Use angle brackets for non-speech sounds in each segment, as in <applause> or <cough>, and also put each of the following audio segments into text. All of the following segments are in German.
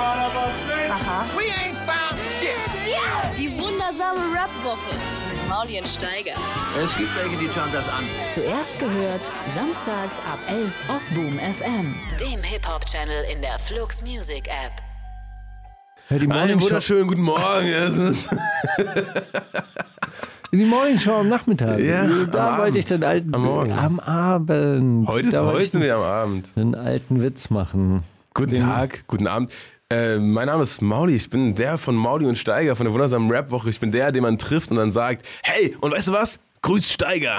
Aha. Die wundersame Rap-Woche mit Mauli und Steiger. Es gibt welche, die schauen das an. Zuerst gehört, samstags ab 11 auf Boom FM. Dem Hip-Hop-Channel in der Flux Music App. Ja, die Einen Morningshow, wunderschönen guten Morgen. Es ist die Morningshow am Nachmittag. Ja, da am wollte Abend. ich den alten. Am Morgen. Am Abend. heute ist, heute sind wir am Abend. einen alten Witz machen. Guten Den- Tag, guten Abend. Äh, mein Name ist Mauli. Ich bin der von Mauli und Steiger von der wundersamen Rap-Woche. Ich bin der, den man trifft und dann sagt: Hey, und weißt du was? Grüß Steiger.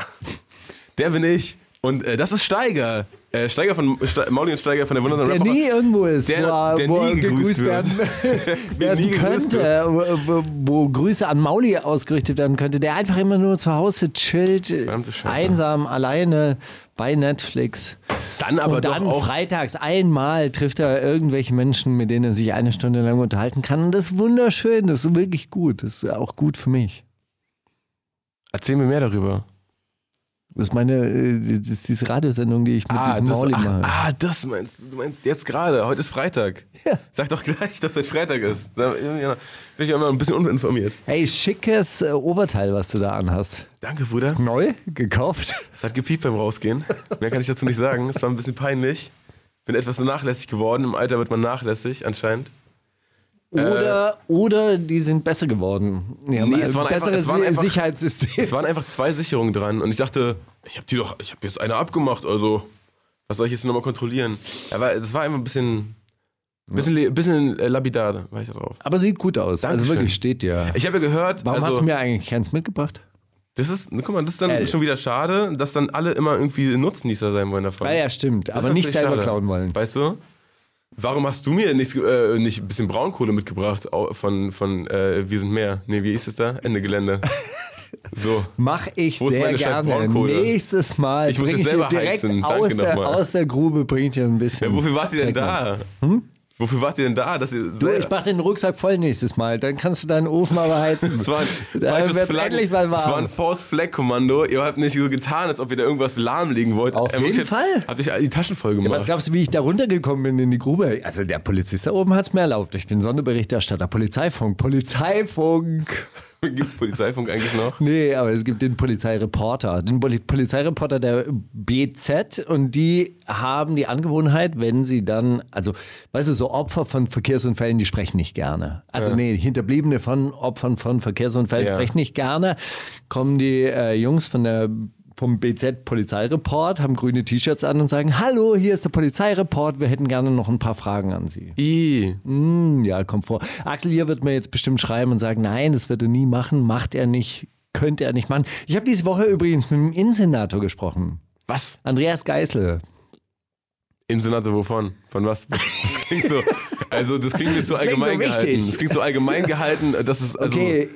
Der bin ich. Und äh, das ist Steiger. Äh, Steiger von Ste Mauli und Steiger von der wundersamen Der Rap-Woche. nie irgendwo ist, Der- wo er, der wo nie gegrüßt werden, <laughs> <laughs> werden könnte, wo, wo, Grüße an Mauli ausgerichtet werden könnte, der einfach immer nur zu Hause chillt, einsam, alleine bei Netflix. Dann aber und dann auch. freitags einmal trifft er irgendwelche Menschen, mit denen er sich eine Stunde lang unterhalten kann. Und das ist wunderschön, das ist wirklich gut. Das ist auch gut für mich. Erzähl mir mehr darüber. Das ist meine, äh, das ist diese Radiosendung, die ich mit Ah diesem das, Mauli ach, mache. ah, das meinst du. Du meinst jetzt gerade. Heute ist Freitag. Ja. Sag doch gleich, dass heute Freitag ist. Da bin ich immer ein bisschen uninformiert. Hey, schickes äh, Oberteil, was du da anhast. Danke, Bruder. Neu? Gekauft? Es hat gepiept beim Rausgehen. Mehr kann ich dazu nicht sagen. Es war ein bisschen peinlich. Bin etwas nachlässig geworden. Im Alter wird man nachlässig, anscheinend. Oder, oder die sind besser geworden. Die haben Nee, ein es waren einfach- besseres Sicherheitssystem. Es waren einfach zwei Sicherungen dran. Und ich dachte, ich habe die doch, ich habe jetzt eine abgemacht. Also, was soll ich jetzt nochmal kontrollieren? Aber das war einfach ein bisschen, bisschen, le- bisschen äh, lapidar, war ich da drauf. Aber sieht gut aus. Dankeschön. Also wirklich steht ja. Ich habe ja gehört, Warum also, hast du mir eigentlich keins mitgebracht? das ist, guck mal, das ist dann L. schon wieder schade, dass dann alle immer irgendwie Nutznießer sein wollen davon. Ah ja, stimmt. Das Aber nicht selber schade. klauen wollen. Weißt du? Warum hast du mir nicht, äh, nicht ein bisschen Braunkohle mitgebracht von, von äh, Wir sind mehr? Nee, wie ist es da? Ende Gelände. <laughs> So. Mach ich Wo sehr gerne. Nächstes Mal Ich muss bring jetzt ich dir selber direkt heizen. Aus, der, aus der Grube bring ich dir ein bisschen. Ja, wofür wart ihr denn da? Hm? Wofür wart ihr denn da? Dass ihr Du, ich mach den Rucksack voll nächstes Mal. Dann kannst du deinen Ofen aber heizen. das war ein <laughs> falsches Flaggen- endlich mal Das war warm. ein Force Flag Kommando. Ihr habt nicht so getan, als ob ihr da irgendwas lahmlegen wollt. Auf wirklich jeden Fall. Habt euch die Taschen voll gemacht. Was glaubst du, wie ich da runtergekommen bin in die Grube? Also der Polizist da oben hat es mir erlaubt. Ich bin Sonderberichterstatter. Polizeifunk. Polizeifunk. <laughs> Gibt es Polizeifunk eigentlich noch? Nee, aber es gibt den Polizeireporter. Den Poli Polizeireporter der BZ und die haben die Angewohnheit, wenn sie dann, also, weißt du, so Opfer von Verkehrsunfällen, die sprechen nicht gerne. Also, nee, Hinterbliebene von Opfern von Verkehrsunfällen Ja. sprechen nicht gerne. Kommen die äh, Jungs von der vom BZ Polizeireport, haben grüne T-Shirts an und sagen, hallo, hier ist der Polizeireport, wir hätten gerne noch ein paar Fragen an Sie. I. Hm, ja, kommt vor. Axel hier wird mir jetzt bestimmt schreiben und sagen, nein, das wird er nie machen, macht er nicht, könnte er nicht machen. Ich habe diese Woche übrigens mit dem Innensenator gesprochen. Was? Andreas Geißel. Insenator wovon? Von was? <laughs> Das klingt so, also das klingt jetzt so Das klingt so allgemein gehalten. wichtig. Das klingt so allgemein gehalten, dass es also Okay,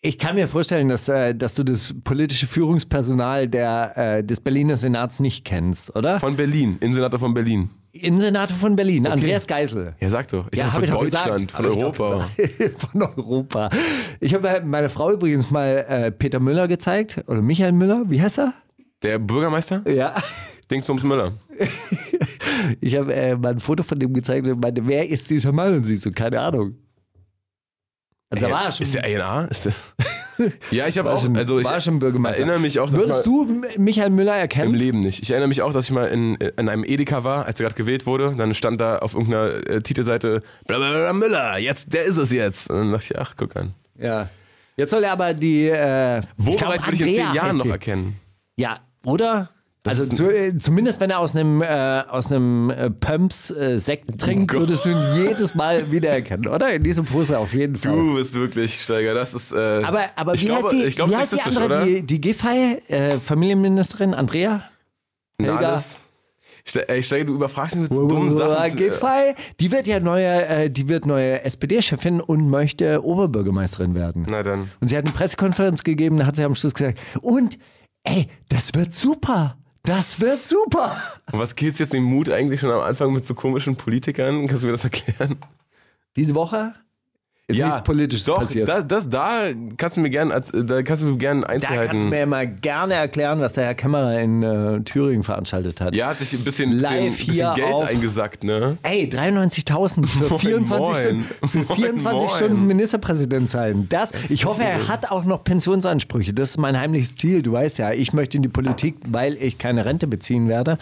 ich kann mir vorstellen, dass, äh, dass du das politische Führungspersonal der, äh, des Berliner Senats nicht kennst, oder? von Berlin, Insenator von Berlin. Innensenator von Berlin, Andreas Geißel. Ja, sag doch. Ich Ja, ja, hab von Deutschland, gesagt. von <laughs> Europa. von Europa. Ich habe meiner Frau übrigens mal äh, Peter Müller gezeigt, oder Michael Müller, wie heißt er? Der Bürgermeister? Ja. Dingsbums Müller. <laughs> Ich habe äh, mal ein Foto von dem gezeigt und meinte, wer ist dieser Mann? Und sie so, keine Ahnung. Also er war schon, Ist der der <laughs> ja, ich habe auch, schon, also ich war schon Bürgermeister. erinnere mich auch, Würdest mal- du Michael Müller Im erkennen? Leben nicht. Ich erinnere mich auch, dass ich mal in, in einem Edeka war, als er gerade gewählt wurde. Dann stand da auf irgendeiner äh, Titelseite Blablabla Müller, jetzt, der ist es jetzt. Und dann dachte ich, ach, guck an. Ja. Jetzt soll er aber die. Äh, Wo ich glaub, würde ich in zehn Jahren noch erkennen? Ja, oder? Also ist- zu, äh, zumindest wenn er aus einem äh, aus einem äh, Pumps äh, Sekt trinkt, Oh würdest du ihn jedes Mal wiedererkennen, oder? In diesem Pose auf jeden Fall. Du bist wirklich, Steiger, das ist. Äh, Aber, aber ich wie glaube, heißt die, ich glaube, wie heißt die andere, oder? die, die Giffey, äh, Familienministerin Andrea? Helga? Ey, Steiger, du überfragst mich mit so dummen Sachen. Giffey, die wird ja neue, äh, die wird neue SPD-Chefin und möchte Oberbürgermeisterin werden. Na dann. Und sie hat eine Pressekonferenz gegeben, da hat sie am Schluss gesagt, und ey, das wird super. Das wird super. Und was killt jetzt den Mut eigentlich schon am Anfang mit so komischen Politikern? Kannst du mir das erklären? Diese Woche? Ist nichts Politisches doch, passiert. Das, das da kannst du mir gerne, da kannst du mir gerne da Einzelheiten. kannst du mir ja mal gerne erklären, was der Herr Kämmerer in äh, Thüringen veranstaltet hat. ja, hat sich ein bisschen, Live bisschen, bisschen hier Geld auf- eingesackt, ne? Ey, 93.000 für Moin, 24 moin. Stunden, für Moin, 24 moin. Stunden Ministerpräsident sein. Das, ich hoffe, er hat auch noch Pensionsansprüche. Das ist mein heimliches Ziel. Du weißt ja, ich möchte in die Politik, weil ich keine Rente beziehen werde.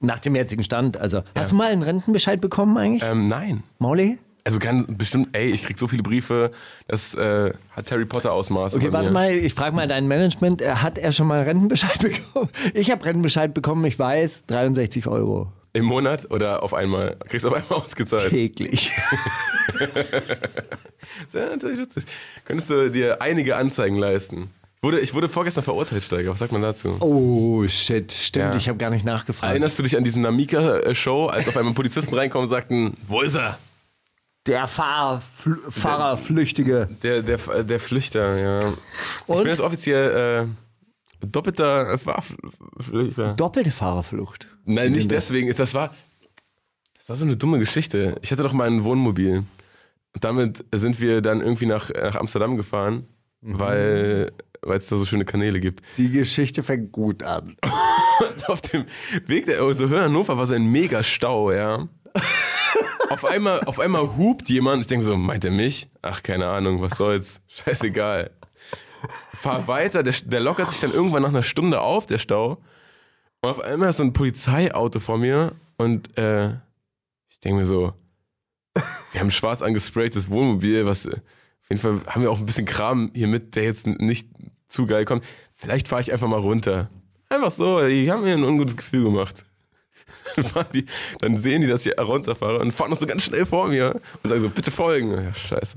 Nach dem jetzigen Stand. Also, hast du mal einen Rentenbescheid bekommen eigentlich, Ähm, nein. Mauli? Also kann bestimmt, ey, ich krieg so viele Briefe, das äh, hat Harry Potter Ausmaße. Okay, warte mir. mal, ich frage mal dein Management. äh, Hat er schon mal Rentenbescheid <laughs> bekommen? Ich habe Rentenbescheid bekommen, ich weiß, 63 Euro Im Monat oder auf einmal? Kriegst du auf einmal <laughs> ausgezahlt. täglich. <laughs> Das wäre natürlich lustig. Könntest du dir einige Anzeigen leisten? Ich wurde, ich wurde vorgestern verurteilt, Steiger. Was sagt man dazu? Oh, shit, stimmt, Ja. ich habe gar nicht nachgefragt. Erinnerst du dich an diesen Namika-Show, als auf einmal Polizisten reinkommen und sagten, wo ist er? Der Fahrer, Fl Fahrer Flüchtige. Der, der, der Flüchter, ja. Ich Und? bin jetzt offiziell äh, doppelter Fahrflüchter. Doppelte Fahrerflucht. Nein, nicht deswegen. Das war, das war so eine dumme Geschichte. Ich hatte doch mal ein Wohnmobil. Und damit sind wir dann irgendwie nach, nach Amsterdam gefahren, weil weil es da so schöne Kanäle gibt. Die Geschichte fängt gut an. Und <laughs> auf dem Weg der so Höhe Hannover war so ein mega Stau, ja. <laughs> auf, einmal, auf einmal hupt jemand. Ich denke so, meint er mich? Ach, keine Ahnung, was soll's. Scheißegal. Fahr weiter, der, der lockert sich dann irgendwann nach einer Stunde auf, der Stau. Und auf einmal ist so ein Polizeiauto vor mir und äh, ich denke mir so, wir haben ein schwarz angespraytes Wohnmobil, was auf jeden Fall haben wir auch ein bisschen Kram hier mit, der jetzt nicht zu geil kommt. Vielleicht fahre ich einfach mal runter. Einfach so, die haben mir ein ungutes Gefühl gemacht. <laughs> Dann, die, dann sehen die, dass ich runterfahre und fahren noch so ganz schnell vor mir und sagen so, bitte folgen. Ja, scheiße.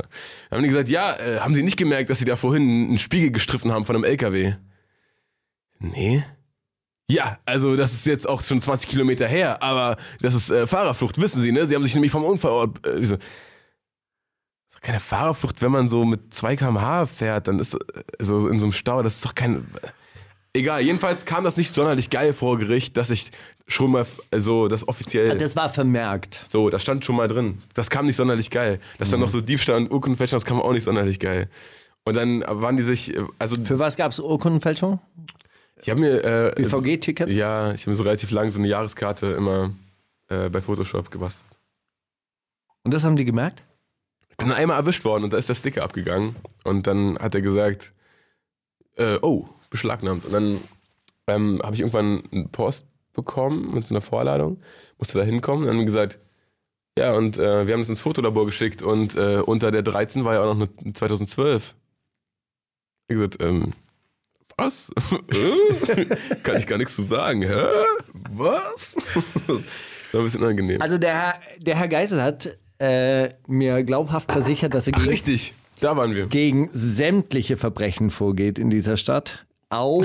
Dann haben die gesagt, ja, äh, haben sie nicht gemerkt, dass sie da vorhin einen Spiegel gestriffen haben von einem LKW? Nee. Ja, also das ist jetzt auch schon 20 Kilometer her, aber das ist äh, Fahrerflucht, wissen Sie, ne? Sie haben sich nämlich vom Unfallort... Äh, so, das ist doch keine Fahrerflucht, wenn man so mit 2 km/h fährt, dann ist äh, so in so einem Stau, das ist doch kein... Egal, jedenfalls kam das nicht sonderlich geil vor Gericht, dass ich schon mal so das offiziell... Das war vermerkt. So, das stand schon mal drin. Das kam nicht sonderlich geil. Dass dann noch so Diebstahl und Urkundenfälschung, das kam auch nicht sonderlich geil. Und dann waren die sich, äh, also Für was gab es Urkundenfälschung? ich habe mir äh, BVG-Tickets? ja, ich habe mir so relativ lang so eine Jahreskarte immer äh, bei Photoshop gebastelt. Und das haben die gemerkt? Ich bin einmal erwischt worden und da ist der Sticker abgegangen und dann hat er gesagt, äh, oh, beschlagnahmt. Und dann ähm, habe ich irgendwann einen Post bekommen mit so einer Vorladung, musste da hinkommen und dann gesagt, ja, und äh, wir haben das ins Fotolabor geschickt und äh, unter der 13 war ja auch noch eine 2012. Ich gesagt, ähm, was? <laughs> Äh? Kann ich gar nichts zu sagen. Hä? Was? <laughs> War ein bisschen unangenehm. Also der Herr, der Herr Geisel hat äh, mir glaubhaft versichert, dass er Ach, gegen, richtig, da waren wir. gegen sämtliche Verbrechen vorgeht in dieser Stadt. Auch,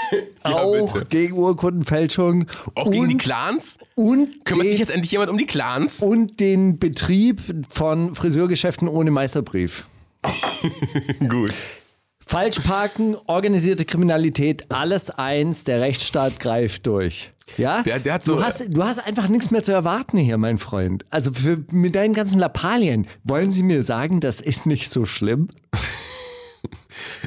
<laughs> auch bitte. gegen Urkundenfälschung. Auch gegen die und, Clans? und Kümmert den, sich jetzt endlich jemand um die Clans? und den Betrieb von Friseurgeschäften ohne Meisterbrief. <laughs> Gut. Falschparken, organisierte Kriminalität, alles eins, der Rechtsstaat greift durch. Ja? Der- der so- du, hast, du hast einfach nichts mehr zu erwarten hier, mein Freund. Also für, mit deinen ganzen Lappalien, wollen Sie mir sagen, das ist nicht so schlimm?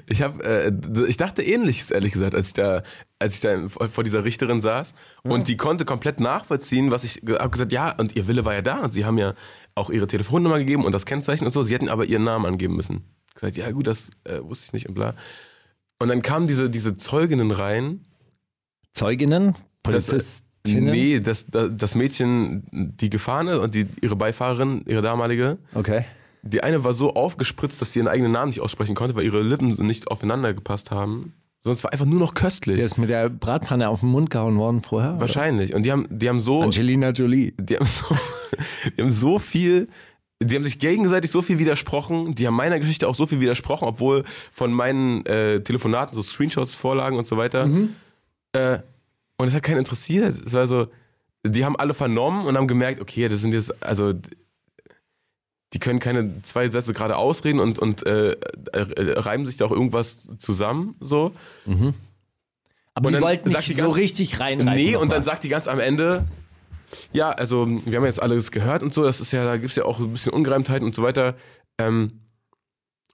Ich habe, äh, ich dachte ähnliches, ehrlich gesagt, als ich da, als ich da vor dieser Richterin saß und die konnte komplett nachvollziehen, was ich habe gesagt, ja, und ihr Wille war ja da und sie haben ja auch ihre Telefonnummer gegeben und das Kennzeichen und so. Sie hätten aber ihren Namen angeben müssen. Gesagt, ja gut, das äh, wusste ich nicht und bla. Und dann kamen diese, diese Zeuginnen rein. Zeuginnen? Das, Polizistinnen? nee, das, das, das Mädchen, die gefahren ist und die, ihre Beifahrerin, ihre damalige, Okay. Die eine war so aufgespritzt, dass sie ihren eigenen Namen nicht aussprechen konnte, weil ihre Lippen nicht aufeinander gepasst haben. Sonst war einfach nur noch köstlich. Der ist mit der Bratpfanne auf den Mund gehauen worden vorher? oder? Wahrscheinlich. Und die haben, die haben so, Angelina Jolie. die haben so, <laughs> die haben so viel, die haben sich gegenseitig so viel widersprochen. Die haben meiner Geschichte auch so viel widersprochen, obwohl von meinen äh, Telefonaten so Screenshots vorlagen und so weiter. Äh, und es hat keinen interessiert. Es war so, die haben alle vernommen und haben gemerkt, okay, das sind jetzt, also die können keine zwei Sätze gerade ausreden und, und äh, äh, reimen sich da auch irgendwas zusammen, so. Aber Und die dann wollten nicht die so ganz- richtig rein. Nee, und dann sagt die ganz am Ende, ja, also wir haben jetzt alles gehört und so, das ist ja, da gibt es ja auch ein bisschen Ungereimtheiten und so weiter. Ähm,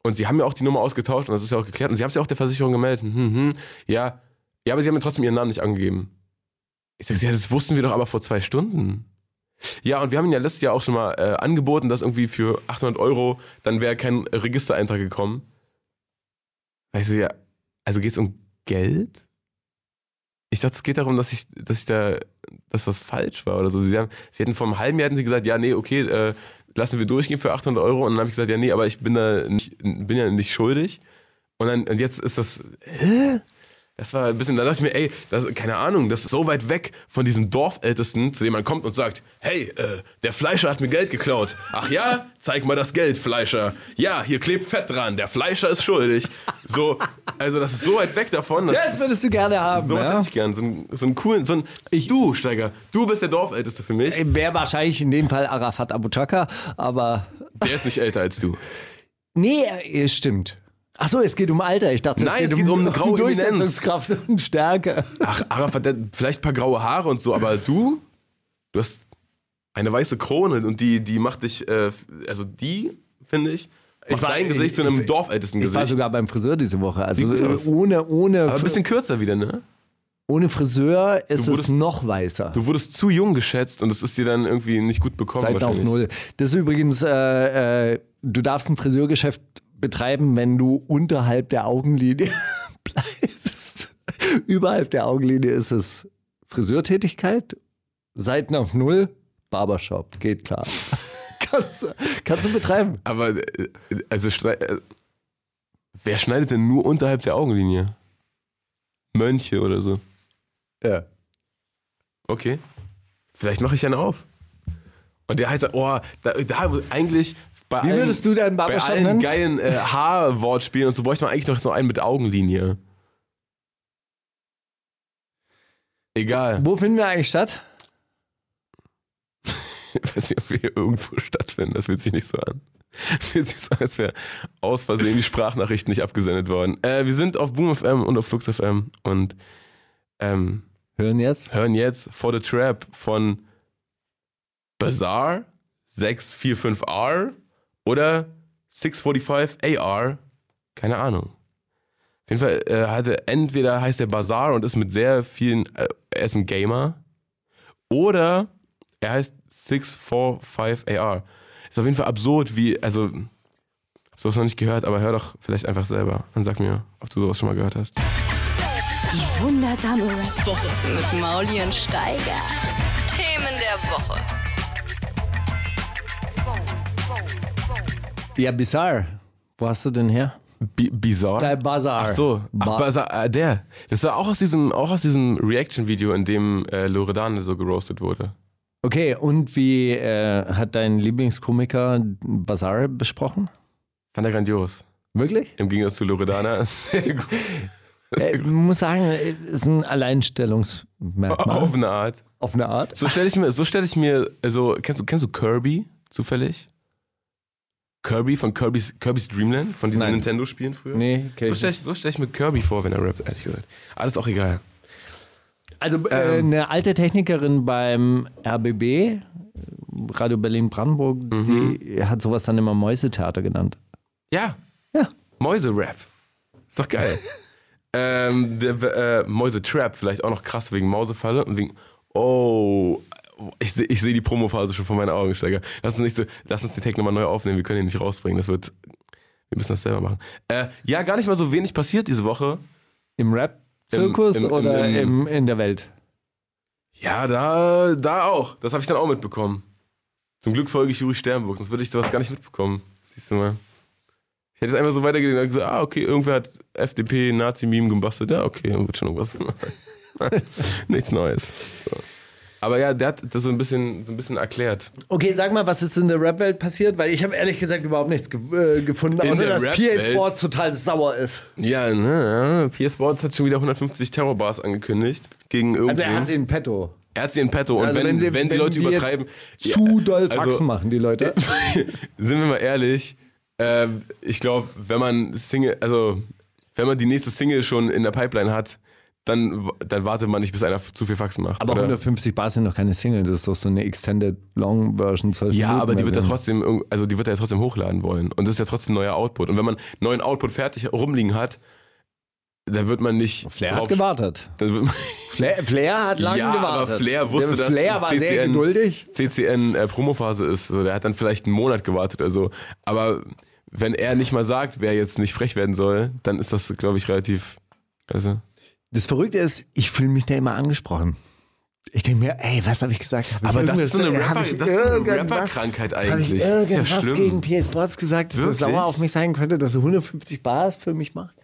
und sie haben ja auch die Nummer ausgetauscht und das ist ja auch geklärt. Und sie haben es ja auch der Versicherung gemeldet. Hm, hm, ja, ja, aber sie haben mir trotzdem ihren Namen nicht angegeben. Ich sage, ja, das wussten wir doch aber vor zwei Stunden. Ja, und wir haben ihnen ja letztes Jahr auch schon mal äh, angeboten, dass irgendwie für 800 Euro dann wäre kein Registereintrag gekommen. Also ja, also geht es um Geld? Ich dachte, es geht darum, dass ich, dass ich da, dass das falsch war oder so. Sie, haben, sie hätten vor einem halben Jahr hätten sie gesagt, ja, nee, okay, äh, lassen wir durchgehen für 800 Euro. Und dann habe ich gesagt, ja, nee, aber ich bin da nicht, bin ja nicht schuldig. Und dann, und jetzt ist das, hä? Das war ein bisschen, da dachte ich mir, ey, das, keine Ahnung, das ist so weit weg von diesem Dorfältesten, zu dem man kommt und sagt, hey, äh, der Fleischer hat mir Geld geklaut. Ach ja? Zeig mal das Geld, Fleischer. Ja, hier klebt Fett dran, der Fleischer ist schuldig. So, also das ist so weit weg davon. Das würdest du gerne haben, Sowas ja? hätte ich gern, so einen, so einen coolen, so ein, du, Steiger, du bist der Dorfälteste für mich. Wäre wahrscheinlich in dem Fall Arafat Abu Chaka, aber Der ist nicht älter als du. nee, äh, stimmt. Ach so, es geht um Alter. Ich dachte, Nein, es geht, es geht um eine graue Eminenz. Durchsetzungskraft und Stärke. Ach, Arafat, vielleicht ein paar graue Haare und so, aber du, du hast eine weiße Krone und die, die macht dich, äh, also die, finde ich, macht war- dein Gesicht zu einem ich- dorfältesten Ich war Gesicht. sogar beim Friseur diese Woche. Also ohne, ohne, aber ein bisschen kürzer wieder, ne? ohne Friseur ist Du es wurdest- noch weißer. Du wurdest zu jung geschätzt und es ist dir dann irgendwie nicht gut bekommen Seiten auf. Null. Das ist übrigens, äh, äh, du darfst ein Friseurgeschäft betreiben, wenn du unterhalb der Augenlinie <laughs> bleibst. Überhalb der Augenlinie ist es Friseurtätigkeit, Seiten auf Null, Barbershop, geht klar. <laughs> kannst, du- kannst du betreiben. Aber, äh, also, äh, wer schneidet denn nur unterhalb der Augenlinie? Mönche oder so. Ja. Okay. Vielleicht mache ich einen auf. Und der heißt, oh, da, da eigentlich bei Wie allen, würdest du deinen bei Barbershop allen nennen? geilen äh, Haarwortspielen und so bräuchte man eigentlich noch so einen mit Augenlinie. Egal. Wo finden wir eigentlich statt? <laughs> Ich weiß nicht, ob wir hier irgendwo stattfinden. Das fühlt sich nicht so an. <laughs> Fühlt sich so an, als wäre aus Versehen die Sprachnachrichten nicht abgesendet worden. Äh, wir sind auf Boom FM und auf Flux FM und ähm, Hören jetzt? hören jetzt For the Trap von Bazaar 645R oder 645 AR. Keine Ahnung. Auf jeden Fall äh, hatte entweder heißt der Bazaar und ist mit sehr vielen, äh, er ist ein Gamer, oder er heißt 645 AR. Ist auf jeden Fall absurd, wie, also, hab sowas noch nicht gehört, aber hör doch vielleicht einfach selber. Dann sag mir, ob du sowas schon mal gehört hast. Die wundersame Rap-Woche. Mit Mauli Steiger. Themen der Woche. Ja, bizarr. Wo hast du denn her? Bi bizarre? Der Bazaar. Ach so, ach, Ba- Bazaar, äh, der. Das war auch aus diesem, auch aus diesem Reaction-Video, in dem äh, Loredane so geroastet wurde. Okay, und wie äh, hat dein Lieblingskomiker Bazaar besprochen? Fand er grandios. Wirklich? Im Gegensatz zu Loredana. <laughs> Sehr gut. Äh, Ich muss sagen, äh, ist ein Alleinstellungsmerkmal. Auf eine Art. Auf eine Art. So stelle ich mir, so stelle ich mir, also, kennst du, kennst du Kirby zufällig? Kirby von Kirby's, Kirby's Dreamland, von diesen. Nintendo-Spielen früher? Nee, okay. So stelle ich, so stell ich mir Kirby vor, wenn er rappt, ehrlich gesagt. Alles auch egal. Also äh, Ähm. eine alte Technikerin beim RBB, Radio Berlin Brandenburg, Mhm. die hat sowas dann immer Mäusetheater genannt. Ja. Ja. Mäuse-Rap. Ist doch geil. <laughs> ähm, der, äh, Mäuse-Trap, vielleicht auch noch krass wegen Mausefalle und wegen. Oh. Ich sehe ich seh die Promophase schon vor meinen Augen, Steiger. Lass uns, nicht so, lass uns den Tag nochmal neu aufnehmen, wir können ihn nicht rausbringen. Das wird. Wir müssen das selber machen. Äh, ja, gar nicht mal so wenig passiert diese Woche. Im Rap-Zirkus oder im- in der Welt? Ja, da, da auch. Das habe ich dann auch mitbekommen. Zum Glück folge ich Juri Sternburg, sonst würde ich sowas gar nicht mitbekommen. Siehst du mal. Ich hätte es einfach so weitergehen und gesagt, ah, okay, irgendwer hat FDP Nazi-Meme gebastelt. Ja, okay, dann wird schon irgendwas. <laughs> Nichts Neues. So. Aber ja, der hat das so ein bisschen, so ein bisschen erklärt. Okay, sag mal, was ist in der Rap-Welt passiert? Weil ich habe ehrlich gesagt überhaupt nichts ge äh, gefunden, In außer dass PA? Sports total sauer ist. Ja, ne, PS Sports hat schon wieder 150 Terrorbars angekündigt. Gegen irgendwen. Also er hat sie in petto. er hat sie in petto. Und Also wenn, sie- wenn die Leute jetzt übertreiben. Zu doll also- Faxen machen, die Leute. <laughs> sind wir mal ehrlich, ähm, ich glaube, wenn man Single, also wenn man die nächste Single schon in der Pipeline hat, dann, dann wartet man nicht, bis einer zu viel Faxen macht. Aber oder? 150 Bar sind noch keine Single, das ist doch so eine Extended Long Version. 12 Ja, aber die wird ja trotzdem, also die wird er ja trotzdem hochladen wollen. Und das ist ja trotzdem neuer Output. Und wenn man neuen Output fertig rumliegen hat, dann wird man nicht. Flair hat gewartet. Man, <laughs> Flair, Flair hat lange ja, gewartet. aber Flair wusste, Der dass Flair war sehr CCN geduldig. CCN äh, Promophase ist. So, der hat dann vielleicht einen Monat gewartet oder so. Aber wenn er nicht mal sagt, wer jetzt nicht frech werden soll, dann ist das, glaube ich, relativ. Also, Das Verrückte ist, ich fühle mich da immer angesprochen. Ich denke mir, ey, was habe ich gesagt? Hab ich aber das ist so eine irgendwas- hab Rapper- ich das ist so eine Rapper-Krankheit Habe ich eigentlich. Ist ja irgendwas schlimm. gegen PS Sports gesagt, dass er Wirklich? sauer auf mich sein könnte, dass er 150 Bars für mich macht?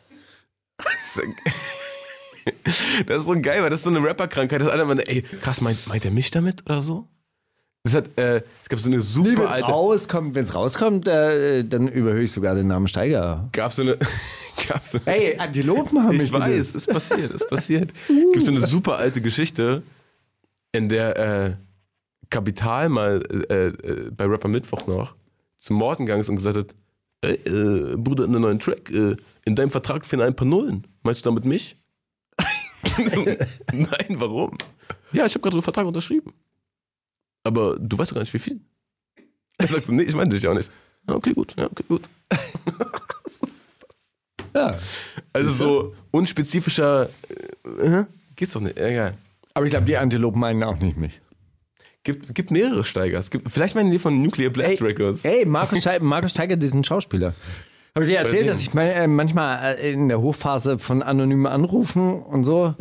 <laughs> Das ist so geil, weil das ist so eine Rapper-Krankheit, dass einer meint, ey, krass, meint, meint er mich damit oder so? Das hat, äh, es gab so eine Wenn super es alte. rauskommt, wenn's rauskommt, äh, dann überhöre ich sogar den Namen Steiger. Gab so eine. <laughs> gab so, Hey, Antilopen haben mich ich weiß, ist passiert, ist passiert. <laughs> Gibt so eine super alte Geschichte, in der äh, Kapital mal äh, äh, bei Rapper Mittwoch noch zu Morten gegangen ist und gesagt hat: Ey, äh, Bruder, in einem neuen Track, in deinem Vertrag fehlen ein paar Nullen. Meinst du damit mich? <laughs> Nein, warum? Ja, ich habe gerade einen Vertrag unterschrieben. Aber du weißt doch gar nicht, wie viel. Er sagt, so, nee, ich meine dich auch nicht. Ja, okay, gut, ja, okay, gut. <laughs> Ja. Also so unspezifischer äh, geht's doch nicht. Egal. Aber ich glaube, die Antilopen meinen auch nicht mich. Gibt, gibt mehrere Steigers. Gibt, vielleicht meinen die von Nuclear Blast Records. Hey, Markus, Steiger, <laughs> Markus Steiger, diesen Schauspieler. Habe ich dir erzählt, dass ich äh, manchmal äh, in der Hochphase von anonymen Anrufen und so.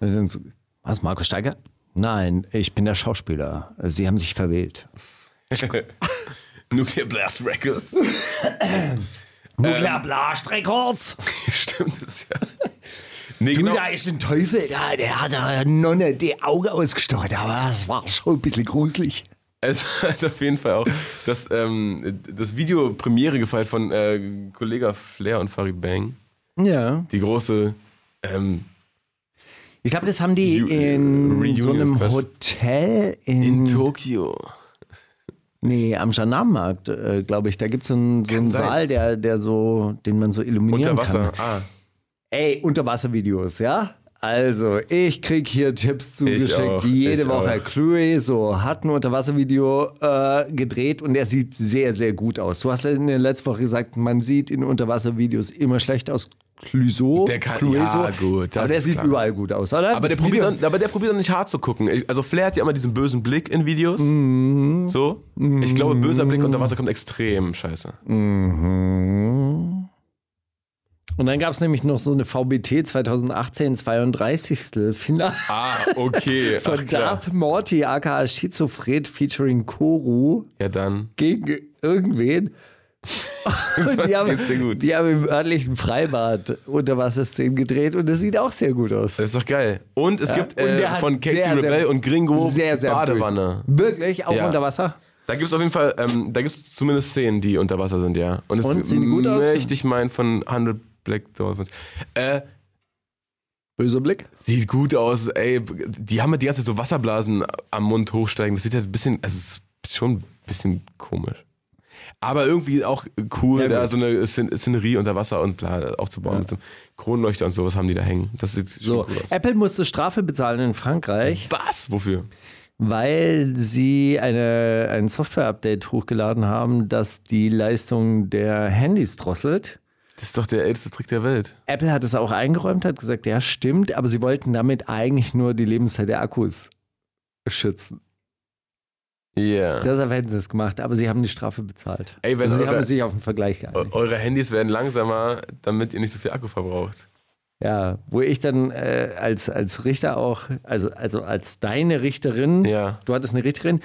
So, Was, Markus Steiger? Nein, ich bin der Schauspieler. Sie haben sich verwählt. <laughs> Nuclear Blast Records. <clears throat> Nuclear Blast Records. <laughs> Stimmt das ja. Nee, Du, genau. da ist ein Teufel, da, der hat der Nonne die Augen ausgestochen, aber das war schon ein bisschen gruselig. Es hat auf jeden Fall auch das, ähm, das Video Premiere gefeiert von äh, Kollega Flair und Farid Bang. Ja. Die große ähm, Ich glaube, das haben die in Reunion so einem. Hotel in, in Tokio. nee, am Janarmarkt, äh, glaube ich. Da gibt so es einen, so einen. Saal, der, der so, den man so illuminieren Unter Wasser. kann. Ah, Ey, Unterwasservideos, ja? Also, ich krieg hier Tipps zugeschickt. Jede ich Woche. auch. Chloe so hat ein Unterwasservideo äh, gedreht und er sieht sehr, sehr gut aus. Du hast in der letzten Woche gesagt, man sieht in Unterwasservideos immer schlecht aus. Clouseau, Der kann- Clueso, ja, gut, das aber der sieht klar. überall gut aus, oder? Aber der, probiert Video- dann, aber der probiert dann nicht hart zu gucken. Ich, also Flair hat ja immer diesen bösen Blick in Videos. Mhm. So. Ich glaube, böser Blick unter Wasser kommt extrem scheiße. Mhm. Und dann gab es nämlich noch so eine VBT 2018 32. Finale Ah, okay. <laughs> von Ach. Darth Morty aka Schizophren featuring Koru Ja, dann. gegen irgendwen. <laughs> Und die, haben, gut. die haben im örtlichen Freibad Unterwasserszenen gedreht und das sieht auch sehr gut aus. Das ist doch geil. Und es gibt Und äh, hat von Casey sehr, sehr- Rebell und Gringo Sehr, sehr Badewanne. böse. Wirklich? Auch Ja. unter Wasser? Da gibt es auf jeden Fall, ähm, da gibt es zumindest Szenen, die unter Wasser sind, ja. Und es Und, sehen die gut aus? möchte ich meinen von 100 Black Dolphins. Äh, Böser Blick? sieht gut aus, ey. Die haben halt die ganze Zeit so Wasserblasen am Mund hochsteigen. Das sieht halt ein bisschen, also es ist schon ein bisschen komisch. Aber irgendwie auch cool, Ja, da so eine Szen- Szenerie unter Wasser und bla aufzubauen mit so einem Kronleuchter und sowas haben die da hängen. Das sieht schon So, cool aus. Apple musste Strafe bezahlen in Frankreich, Was? Wofür? weil sie eine, ein Software-Update hochgeladen haben, das die Leistung der Handys drosselt. Das ist doch der älteste Trick der Welt. Apple hat es auch eingeräumt, hat gesagt, ja, stimmt, aber sie wollten damit eigentlich nur die Lebenszeit der Akkus schützen. Ja. Deshalb hätten sie es gemacht, aber sie haben die Strafe bezahlt. Ey, wenn also sie eure- haben sich auf einen Vergleich geeinigt. Eure Handys werden langsamer, damit ihr nicht so viel Akku verbraucht. Ja, wo ich dann äh, als, als Richter auch, also, also als deine Richterin, Ja. du hattest eine Richterin,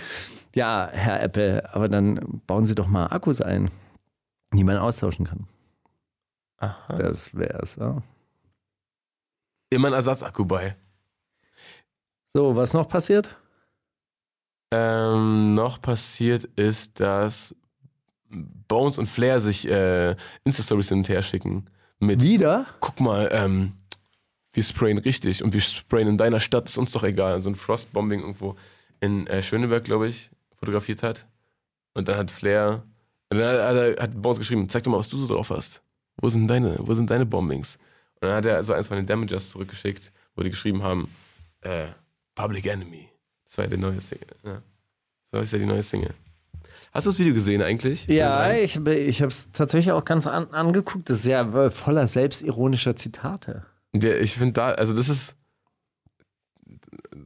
ja, Herr Apple, aber dann bauen Sie doch mal Akkus ein, die man austauschen kann. Aha. Das wär's. Ja. Immer ein Ersatzakku bei. So, was noch passiert? Ähm, noch passiert ist, dass Bones und Flair sich äh, Insta-Stories hin und her schicken. Mit, Wieder? guck mal, ähm, wir sprayen richtig und wir sprayen in deiner Stadt, ist uns doch egal. So ein Frostbombing irgendwo in äh, Schöneberg, glaube ich, fotografiert hat. Und dann hat Flair, und dann hat, hat, hat Bones geschrieben, zeig doch mal, was du so drauf hast. Wo sind deine, wo sind deine Bombings? Und dann hat er so eins von den Damagers zurückgeschickt, wo die geschrieben haben, äh, Public Enemy. Das war ja der neue Single. Ja. So ist ja die neue Single. Hast du das Video gesehen eigentlich? Ja, ich, ich habe es tatsächlich auch ganz an, angeguckt. Das ist ja voller selbstironischer Zitate. Der, ich finde da, also das ist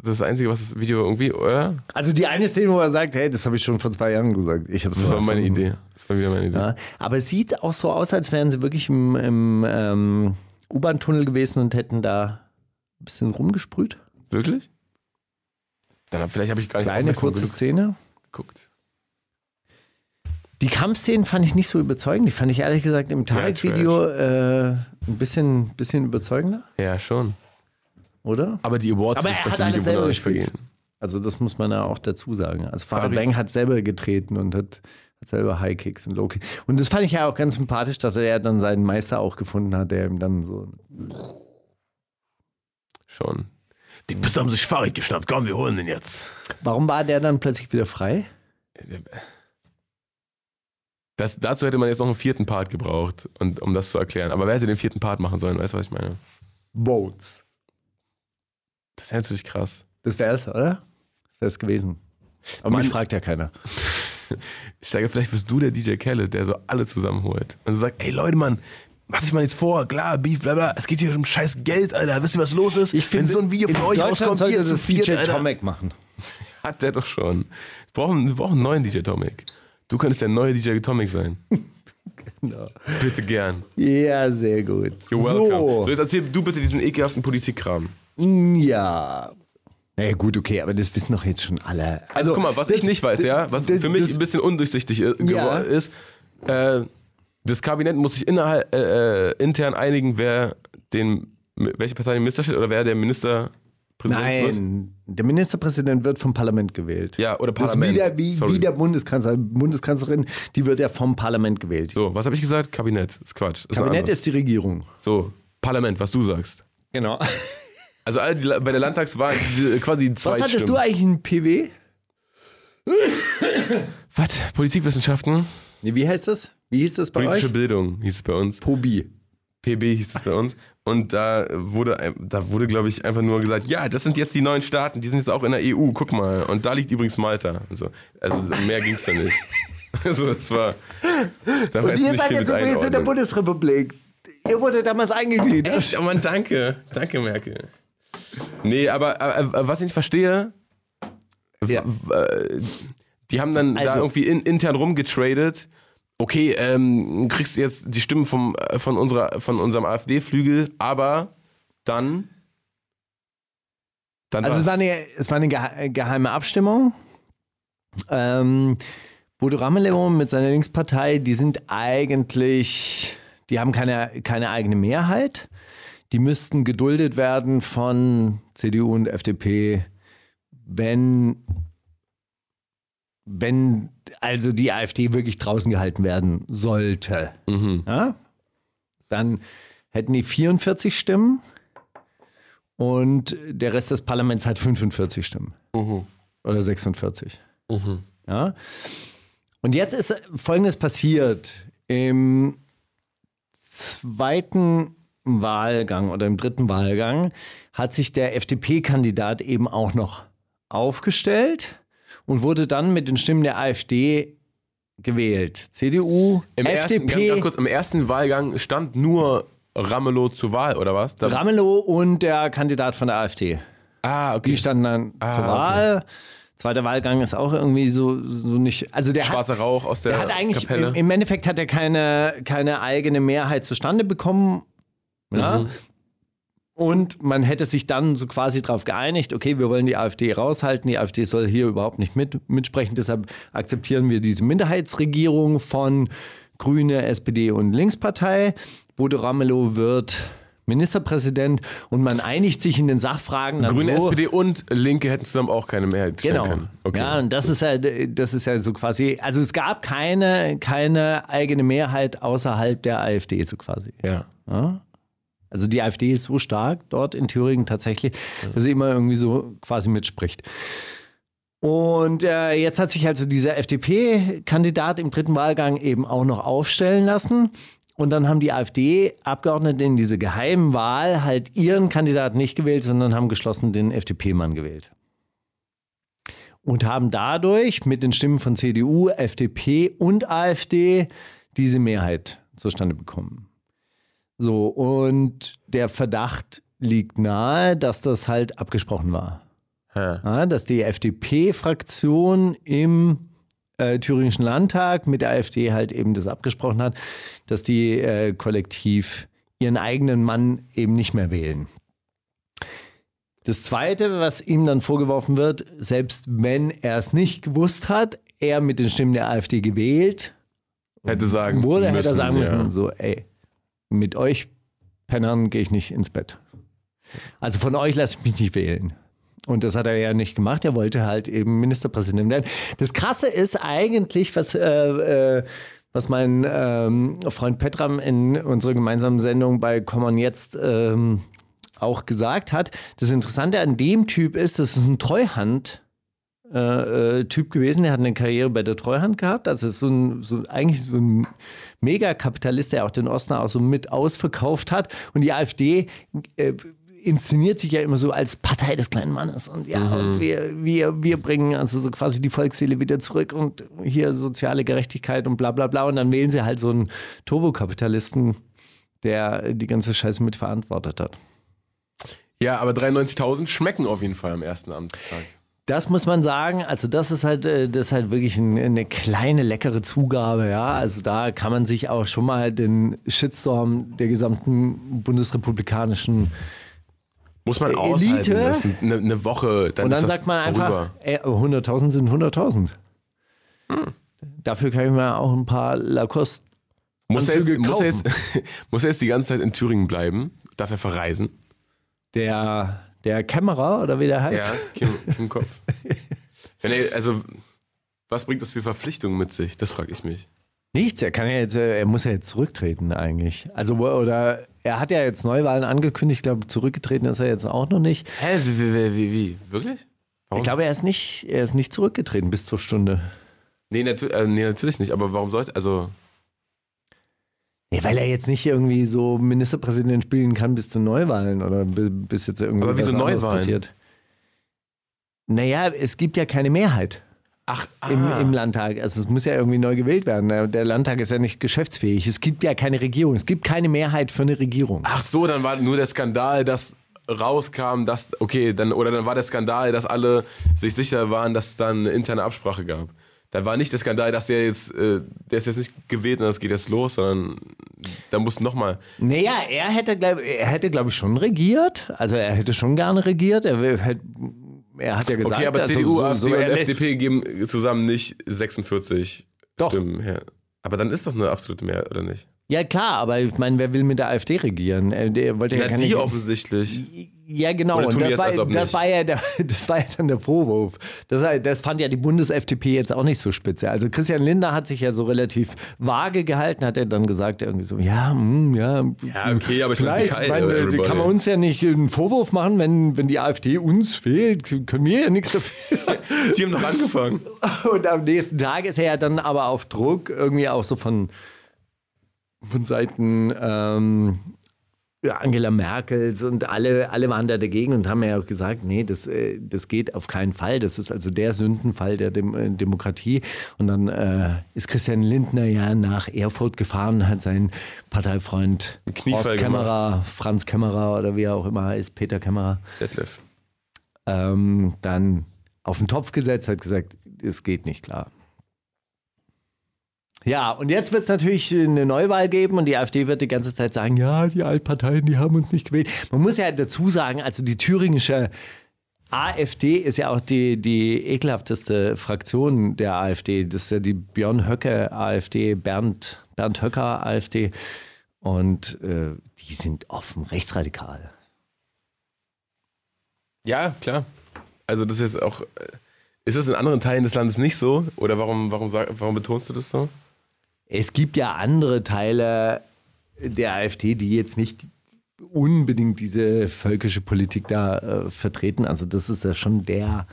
das Einzige, was das Video irgendwie, oder? Also die eine Szene, wo er sagt, hey, das habe ich schon vor zwei Jahren gesagt. Ich hab's Das war meine. Idee. Das war wieder meine Idee. Ja, aber es sieht auch so aus, als wären sie wirklich im, im ähm, U-Bahn-Tunnel gewesen und hätten da ein bisschen rumgesprüht. Wirklich? Dann vielleicht habe ich gar nicht Kleine, kurze Szene. geguckt. Die Kampfszenen fand ich nicht so überzeugend. Die fand ich ehrlich gesagt im Tarek-Video äh, ein bisschen, bisschen überzeugender, Ja, schon. oder? Aber die Awards Aber er hat alles selber gespielt. vergeben. Also das muss man ja auch dazu sagen. Also Farid- Bang hat selber getreten und hat, hat selber High Kicks und Low Kicks. Und das fand ich ja auch ganz sympathisch, dass er ja dann seinen Meister auch gefunden hat, der ihm dann so. Schon. Die Pisse haben sich Fahrrad geschnappt. Komm, wir holen den jetzt. Warum war der dann plötzlich wieder frei? Das, dazu hätte man jetzt noch einen vierten Part gebraucht, und, um das zu erklären. Aber wer hätte den vierten Part machen sollen? Weißt du, was ich meine? Votes. Das wäre natürlich krass. Das wäre es, oder? Das wäre es gewesen. Aber Mann. mich fragt ja keiner. <laughs> Steiger, vielleicht bist du der DJ Khaled, der so alle zusammenholt. Und so sagt, ey Leute, Mann, macht euch mal jetzt vor, klar, Beef, bla bla, es geht hier um scheiß Geld, Alter. Wisst ihr, was los ist? Wenn so ein Video von euch rauskommt, sollte ihr das DJ Alter. Tomek machen. <laughs> Hat der doch schon. Wir brauchen, wir brauchen einen neuen DJ Tomic. Du könntest der neue DJ Tomic sein. <laughs> Genau. Bitte gern. Ja, sehr gut. You're welcome. So, So, jetzt erzähl du bitte diesen ekelhaften Politikkram. ja. Na ja, gut, okay, aber das wissen doch jetzt schon alle. Also, guck mal, was das- ich nicht weiß, ja, was das- für mich das- ein bisschen undurchsichtig geworden Ja. ist, äh, das Kabinett muss sich innerhalb, äh, äh, intern einigen, wer den, welche Partei den Minister stellt oder wer der Ministerpräsident wird. Nein, der Ministerpräsident wird vom Parlament gewählt. Ja, oder Das ist Parlament. wie, Sorry. wie der Bundeskanzler, Bundeskanzlerin, die wird ja vom Parlament gewählt. So, was habe ich gesagt? Kabinett. Das ist Quatsch. Das Kabinett ist ist die Regierung. so Parlament, was du sagst. Genau. <laughs> Also alle, die bei der Landtagswahl die, quasi zwei Was hattest du eigentlich ein PW? Was? Politikwissenschaften? Nee, wie heißt das? Wie hieß das bei Politische euch? Bildung hieß es bei uns. Pobi. PB hieß es bei uns. Und da wurde, da wurde, glaube ich, einfach nur gesagt, ja, das sind jetzt die neuen Staaten, die sind jetzt auch in der EU, guck mal. Und da liegt übrigens Malta. Also, also mehr ging es da nicht. <laughs> Also das war. Da Und ihr seid jetzt übrigens in der. Bundesrepublik. Ihr wurde damals eingegliedert. Echt? Oh Mann, danke. Danke, Merkel. Nee, aber, aber was ich nicht verstehe, Ja. äh, die haben dann da Also- irgendwie in, intern rumgetradet. Okay, ähm, kriegst jetzt die Stimmen vom, äh, von, unserer, von unserem AfD-Flügel, aber dann. Dann Also es was? war eine, es war eine gehe- geheime Abstimmung. Ähm, Bodo Ramelow mit seiner Linkspartei, die sind eigentlich, die haben keine, keine eigene Mehrheit. Die müssten geduldet werden von CDU und FDP, wenn, wenn also die AfD wirklich draußen gehalten werden sollte. Mhm. Ja? Dann hätten die 44 Stimmen und der Rest des Parlaments hat 45 Stimmen. Mhm. Oder 46. Ja? Und jetzt ist Folgendes passiert. Im zweiten Wahlgang oder im dritten Wahlgang hat sich der FDP-Kandidat eben auch noch aufgestellt und wurde dann mit den Stimmen der AfD gewählt. CDU, Im, ersten, FDP, ganz, ganz kurz, Im ersten Wahlgang stand nur Ramelow zur Wahl, oder was? Da, Ramelow und der Kandidat von der AfD. ah, okay. Die standen dann Ah, zur okay. Wahl. Zweiter Wahlgang ist auch irgendwie so, so nicht. Also der Schwarzer hat, Rauch aus der, der hat eigentlich Kapelle. im, im Endeffekt hat er keine, keine eigene Mehrheit zustande bekommen. Ja? Und man hätte sich dann so quasi darauf geeinigt, okay, wir wollen die AfD raushalten, die AfD soll hier überhaupt nicht mit, mitsprechen, deshalb akzeptieren wir diese Minderheitsregierung von Grüne, SPD und Linkspartei. Bodo Ramelow wird Ministerpräsident und man einigt sich in den Sachfragen Grüne, so, SPD und Linke hätten zusammen auch keine Mehrheit Genau. können. Okay. Ja, und das ist ja, das ist ja so quasi, also es gab keine, keine eigene Mehrheit außerhalb der AfD, so quasi. ja. Ja? Also die AfD ist so stark dort in Thüringen tatsächlich, dass sie immer irgendwie so quasi mitspricht. Und äh, jetzt hat sich also dieser FDP-Kandidat im dritten Wahlgang eben auch noch aufstellen lassen. und dann haben die AfD-Abgeordneten in diese geheimen Wahl halt ihren Kandidaten nicht gewählt, sondern haben geschlossen den FDP-Mann gewählt. Und haben dadurch mit den Stimmen von CDU, FDP und AfD diese Mehrheit zustande bekommen. So, und der Verdacht liegt nahe, dass das halt abgesprochen war. Ja, dass die FDP-Fraktion im äh, Thüringischen Landtag mit der AfD halt eben das abgesprochen hat, dass die äh, kollektiv ihren eigenen Mann eben nicht mehr wählen. Das Zweite, was ihm dann vorgeworfen wird, selbst wenn er es nicht gewusst hat, er mit den Stimmen der AfD gewählt, Hätte sagen wurde, müssen. hätte er sagen müssen, ja. so, ey, mit euch Pennern gehe ich nicht ins Bett. Also von euch lasse ich mich nicht wählen. Und das hat er ja nicht gemacht. Er wollte halt eben Ministerpräsident werden. Das Krasse ist eigentlich, was, äh, äh, was mein ähm, Freund Petram in unserer gemeinsamen Sendung bei Kommon jetzt ähm, auch gesagt hat. Das Interessante an dem Typ ist, das ist ein Treuhand. Äh, äh, Typ gewesen, der hat eine Karriere bei der Treuhand gehabt. Also so ein, so eigentlich so ein Megakapitalist, der auch den Osten auch so mit ausverkauft hat. Und die AfD äh, inszeniert sich ja immer so als Partei des kleinen Mannes. Und ja, und wir, wir, wir bringen also so quasi die Volksseele wieder zurück und hier soziale Gerechtigkeit und bla bla bla. Und dann wählen sie halt so einen Turbokapitalisten, der die ganze Scheiße mitverantwortet hat. Ja, aber 93.000 schmecken auf jeden Fall am ersten Amtstag. Das muss man sagen, also das ist halt, äh, das ist halt wirklich ein, eine kleine leckere Zugabe, ja. Also da kann man sich auch schon mal den Shitstorm der gesamten bundesrepublikanischen Muss man Elite? aushalten. Das ist eine, eine Woche, dann und dann sagt man vorüber. einfach, ey, 100.000 sind 100.000. Hm. Dafür kann ich mir auch ein paar Lacoste Muss er, jetzt, muss, er jetzt, <laughs> muss er jetzt die ganze Zeit in Thüringen bleiben? Darf er verreisen? der der Kämmerer oder wie der heißt. Ja, Kim, Kim Kopf. <laughs> Er, also, was bringt das für Verpflichtungen mit sich? Das frage ich mich. Nichts, er kann ja jetzt, äh, er muss ja jetzt zurücktreten eigentlich. Also oder er hat ja jetzt Neuwahlen angekündigt, ich glaube zurückgetreten ist er jetzt auch noch nicht. Hä, wie, wie, wie, wie, wie? Wirklich? Warum? Ich glaube, er ist nicht, er ist nicht zurückgetreten bis zur Stunde. nee, natu äh, nee, natürlich nicht, aber warum sollte, also, Ja, weil er jetzt nicht irgendwie so Ministerpräsident spielen kann bis zu Neuwahlen oder bi- bis jetzt irgendwie Aber wieso Neuwahlen? passiert. Naja, es gibt ja keine Mehrheit ach, im, ah. im Landtag. Also es muss ja irgendwie neu gewählt werden. Der- Der Landtag ist ja nicht geschäftsfähig. Es gibt ja keine Regierung. Es gibt keine Mehrheit für eine Regierung. Ach so, dann war nur der Skandal, dass rauskam, dass, okay, dann, oder dann war der Skandal, dass alle sich sicher waren, dass es dann eine interne Absprache gab. Da war nicht der Skandal, dass der jetzt, äh, der ist jetzt nicht gewählt und das geht jetzt los, sondern da muss nochmal. Naja, er hätte, glaub, er hätte, glaube ich, schon regiert. Also er hätte schon gerne regiert. Er, hätte- er hat ja gesagt, Okay, aber also CDU, so, AfD so und FDP geben zusammen nicht 46 Doch. Stimmen her. Aber dann ist doch eine absolute Mehrheit, oder nicht? Ja, klar, aber ich meine, wer will mit der AfD regieren? Er, der wollte ja keine. die offensichtlich. Ja, genau. Und das war, das, nicht? war ja der, <laughs> das war ja dann der Vorwurf. Das, das fand ja die Bundes-FDP jetzt auch nicht so spitze. Also Christian Lindner hat sich ja so relativ vage gehalten, hat er dann gesagt, irgendwie so, ja, hm, ja. Ja, okay, aber ich meine, everybody. kann man uns ja nicht einen Vorwurf machen, wenn, wenn die AfD uns wählt, können wir ja nichts dafür. Die haben noch angefangen. <laughs> Und am nächsten Tag ist er ja dann aber auf Druck irgendwie auch so von, von Seiten ähm, Angela Merkels und alle, alle waren da dagegen und haben ja auch gesagt, nee, das, äh, das geht auf keinen Fall. Das ist also der Sündenfall der Dem äh, Demokratie. Und dann äh, ist Christian Lindner ja nach Erfurt gefahren, hat seinen Parteifreund Horst Kämmerer, Franz Kämmerer oder wie er auch immer heißt, Peter Kämmerer, Detlef. ähm, dann auf den Topf gesetzt, hat gesagt, es geht nicht klar. Ja, und jetzt wird es natürlich eine Neuwahl geben und die AfD wird die ganze Zeit sagen, ja, die Altparteien, die haben uns nicht gewählt. Man muss ja dazu sagen, also die thüringische AfD ist ja auch die, die ekelhafteste Fraktion der AfD. Das ist ja die Björn Höcke AfD, Bernd, Bernd Höcker AfD. Und äh, die sind offen rechtsradikal. Ja, klar. Also das ist auch. äh, Ist das in anderen Teilen des Landes nicht so? Oder warum, warum, warum betonst du das so? Es gibt ja andere Teile der AfD, die jetzt nicht unbedingt diese völkische Politik da äh, vertreten. Also das ist ja schon der,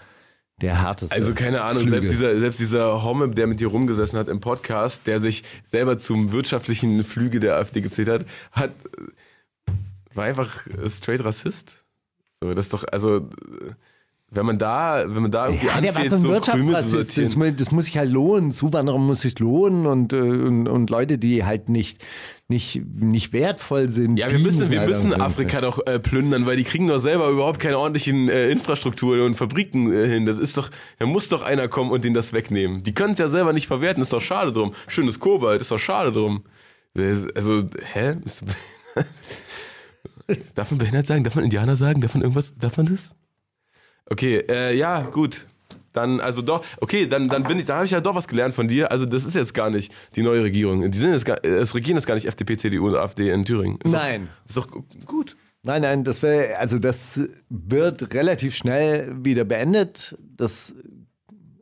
der härteste. Also keine Ahnung, selbst dieser, selbst dieser Homme, der mit dir rumgesessen hat im Podcast, der sich selber zum wirtschaftlichen Flügel der AfD gezählt hat, hat war einfach straight Rassist. So, das ist doch, also äh, wenn man da, wenn man da irgendwie Ja, der war anfängt, so ein so Wirtschaftsrassist. Das, das muss sich halt lohnen. Zuwanderung muss sich lohnen und, äh, und, und Leute, die halt nicht, nicht, nicht wertvoll sind. Ja, wir müssen, wir halt müssen Afrika doch äh, plündern, weil die kriegen doch selber überhaupt keine ordentlichen äh, Infrastrukturen und Fabriken äh, hin. Das ist doch, da muss doch einer kommen und denen das wegnehmen. Die können es ja selber nicht verwerten, ist doch schade drum. Schönes Kobalt, ist doch schade drum. Äh, Also, hä? <laughs> Darf man behindert sagen? Darf man Indianer sagen? Darf man irgendwas? Darf man das? Okay, äh, ja, gut. Dann, also doch, okay, dann, dann bin ich, da habe ich ja doch was gelernt von dir. Also, das ist jetzt gar nicht die neue Regierung. Die sind jetzt gar, das Regieren ist gar nicht FDP, CDU und AfD in Thüringen. Ist Nein. Doch, ist doch gut. Nein, nein, das wär, also das wird relativ schnell wieder beendet. Das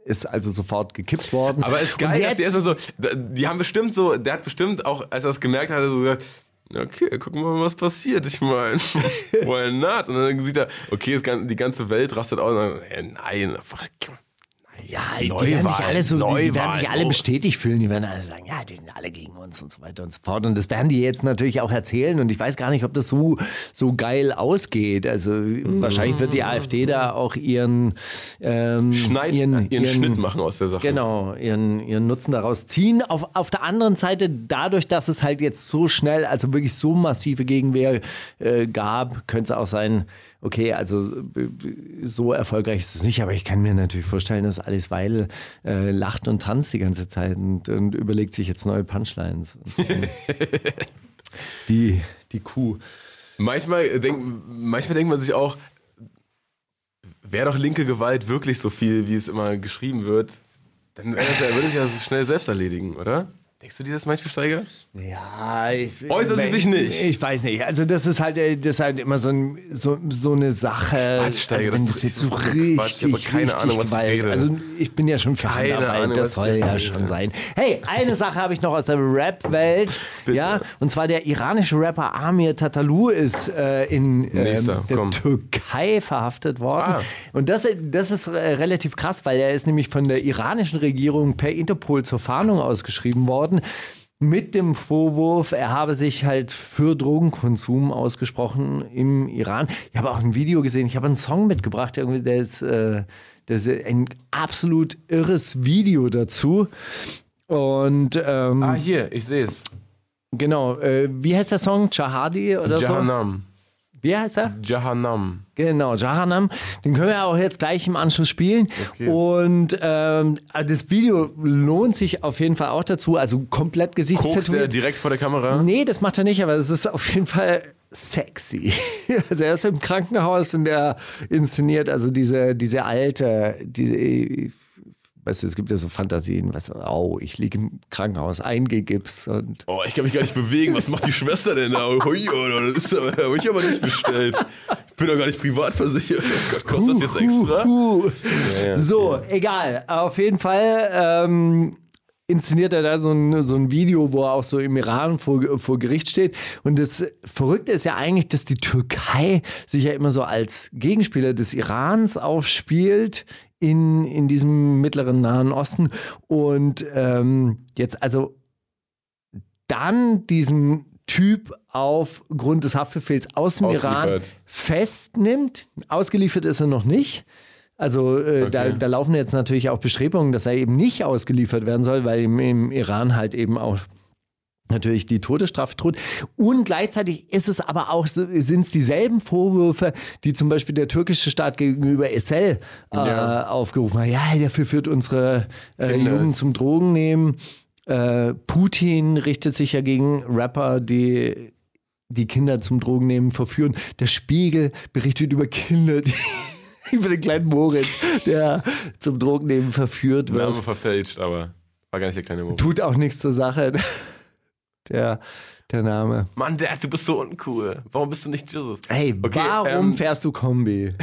ist also sofort gekippt worden. Aber ist Und geil, dass die jetzt- erstmal so, die haben bestimmt so, der hat bestimmt auch, als er das gemerkt hat, so gesagt, okay, gucken wir mal, was passiert. Ich meine, <laughs> why not? Und dann sieht er, okay, die ganze Welt rastet aus. Und dann, äh, nein, fuck. Ja, die Neuwahl, werden sich alle so, die, die werden sich alle bestätigt fühlen. Die werden alle sagen, ja, die sind alle gegen uns und so weiter und so fort. Und das werden die jetzt natürlich auch erzählen. Und ich weiß gar nicht, ob das so, so geil ausgeht. Also wahrscheinlich wird die AfD da auch ihren, ähm, Schneid, ihren, Schnitt machen aus der Sache. Genau, ihren, ihren Nutzen daraus ziehen. Auf, auf der anderen Seite, dadurch, dass es halt jetzt so schnell, also wirklich so massive Gegenwehr äh, gab, könnte es auch sein, okay, also äh, so erfolgreich ist es nicht, aber ich kann mir natürlich vorstellen, dass Alice Weil äh, lacht und tanzt die ganze Zeit und, und überlegt sich jetzt neue Punchlines. <laughs> Die, die Kuh. Manchmal, denk, manchmal denkt man sich auch, wäre doch linke Gewalt wirklich so viel, wie es immer geschrieben wird, dann das ja, würde ich ja so schnell selbst erledigen, oder? Denkst du dir das manchmal, Steiger? Ja, ich, Äußern Sie sich nicht. Ich weiß nicht. Also das ist halt, äh, das ist halt immer so, ein, so, so eine Sache. Quatsch, Steiger, also wenn das das ist jetzt so richtig, Quatsch. Ich habe keine Ahnung, was ich rede. Also ich bin ja schon für Keine Handarbeit, Ahnung, das soll ja rede. schon sein. Hey, eine Sache habe ich noch aus der Rap-Welt. Ja, und zwar der iranische Rapper Amir Tatalou ist äh, in ähm, Nächster, der komm. Türkei verhaftet worden. Ah. Und das, das ist äh, relativ krass, weil er ist nämlich von der iranischen Regierung per Interpol zur Fahndung ausgeschrieben worden. Mit dem Vorwurf, er habe sich halt für Drogenkonsum ausgesprochen im Iran. Ich habe auch ein Video gesehen, ich habe einen Song mitgebracht, irgendwie, der ist, äh, der ist ein absolut irres Video dazu. Und ähm, Ah, hier, ich sehe es. genau, äh, wie heißt der Song? Chahadi oder so? Jahannam. Wie heißt er? Jahannam. Genau, Jahannam. Den können wir auch jetzt gleich im Anschluss spielen. Okay. Und ähm, das Video lohnt sich auf jeden Fall auch dazu. Also komplett Kokst er Gesichtstätowiert. direkt vor der Kamera? Nee, das macht er nicht, aber es ist auf jeden Fall sexy. <laughs> Also er ist im Krankenhaus und er inszeniert also diese, diese alte, diese, weißt du, es gibt ja so Fantasien, weißt du, oh, ich liege im Krankenhaus eingegipst und Oh, ich kann mich gar nicht bewegen. Was macht die Schwester denn da? Hui, oh, das ist aber, hab ich aber nicht bestellt. Ich bin doch gar nicht privat versichert. Oh Gott, kostet das jetzt extra? Ja, ja. So, egal. Auf jeden Fall ähm, inszeniert er da so ein, so ein Video, wo er auch so im Iran vor, vor Gericht steht. Und das Verrückte ist ja eigentlich, dass die Türkei sich ja immer so als Gegenspieler des Irans aufspielt. In, in diesem mittleren Nahen Osten. Und ähm, jetzt also dann diesen Typ aufgrund des Haftbefehls aus dem Iran festnimmt. Ausgeliefert ist er noch nicht. Also äh, da, Okay. da laufen jetzt natürlich auch Bestrebungen, dass er eben nicht ausgeliefert werden soll, weil im, im Iran halt eben auch natürlich die Todesstrafe droht. Und gleichzeitig ist es aber auch, sind es dieselben Vorwürfe, die zum Beispiel der türkische Staat gegenüber Essel äh, Ja. aufgerufen hat. Ja, dafür führt unsere äh. Jugend zum Drogennehmen. Äh, Putin richtet sich ja gegen Rapper, die die Kinder zum Drogennehmen verführen. Der Spiegel berichtet über Kinder, die <laughs> über den kleinen Moritz, der zum Drogennehmen verführt wird. Name verfälscht, aber war gar nicht der kleine Moritz. Tut auch nichts zur Sache. <laughs> Der, der Name. Mann, Dad, du bist so uncool. Warum bist du nicht Jesus? Hey, Okay, warum ähm, fährst du Kombi?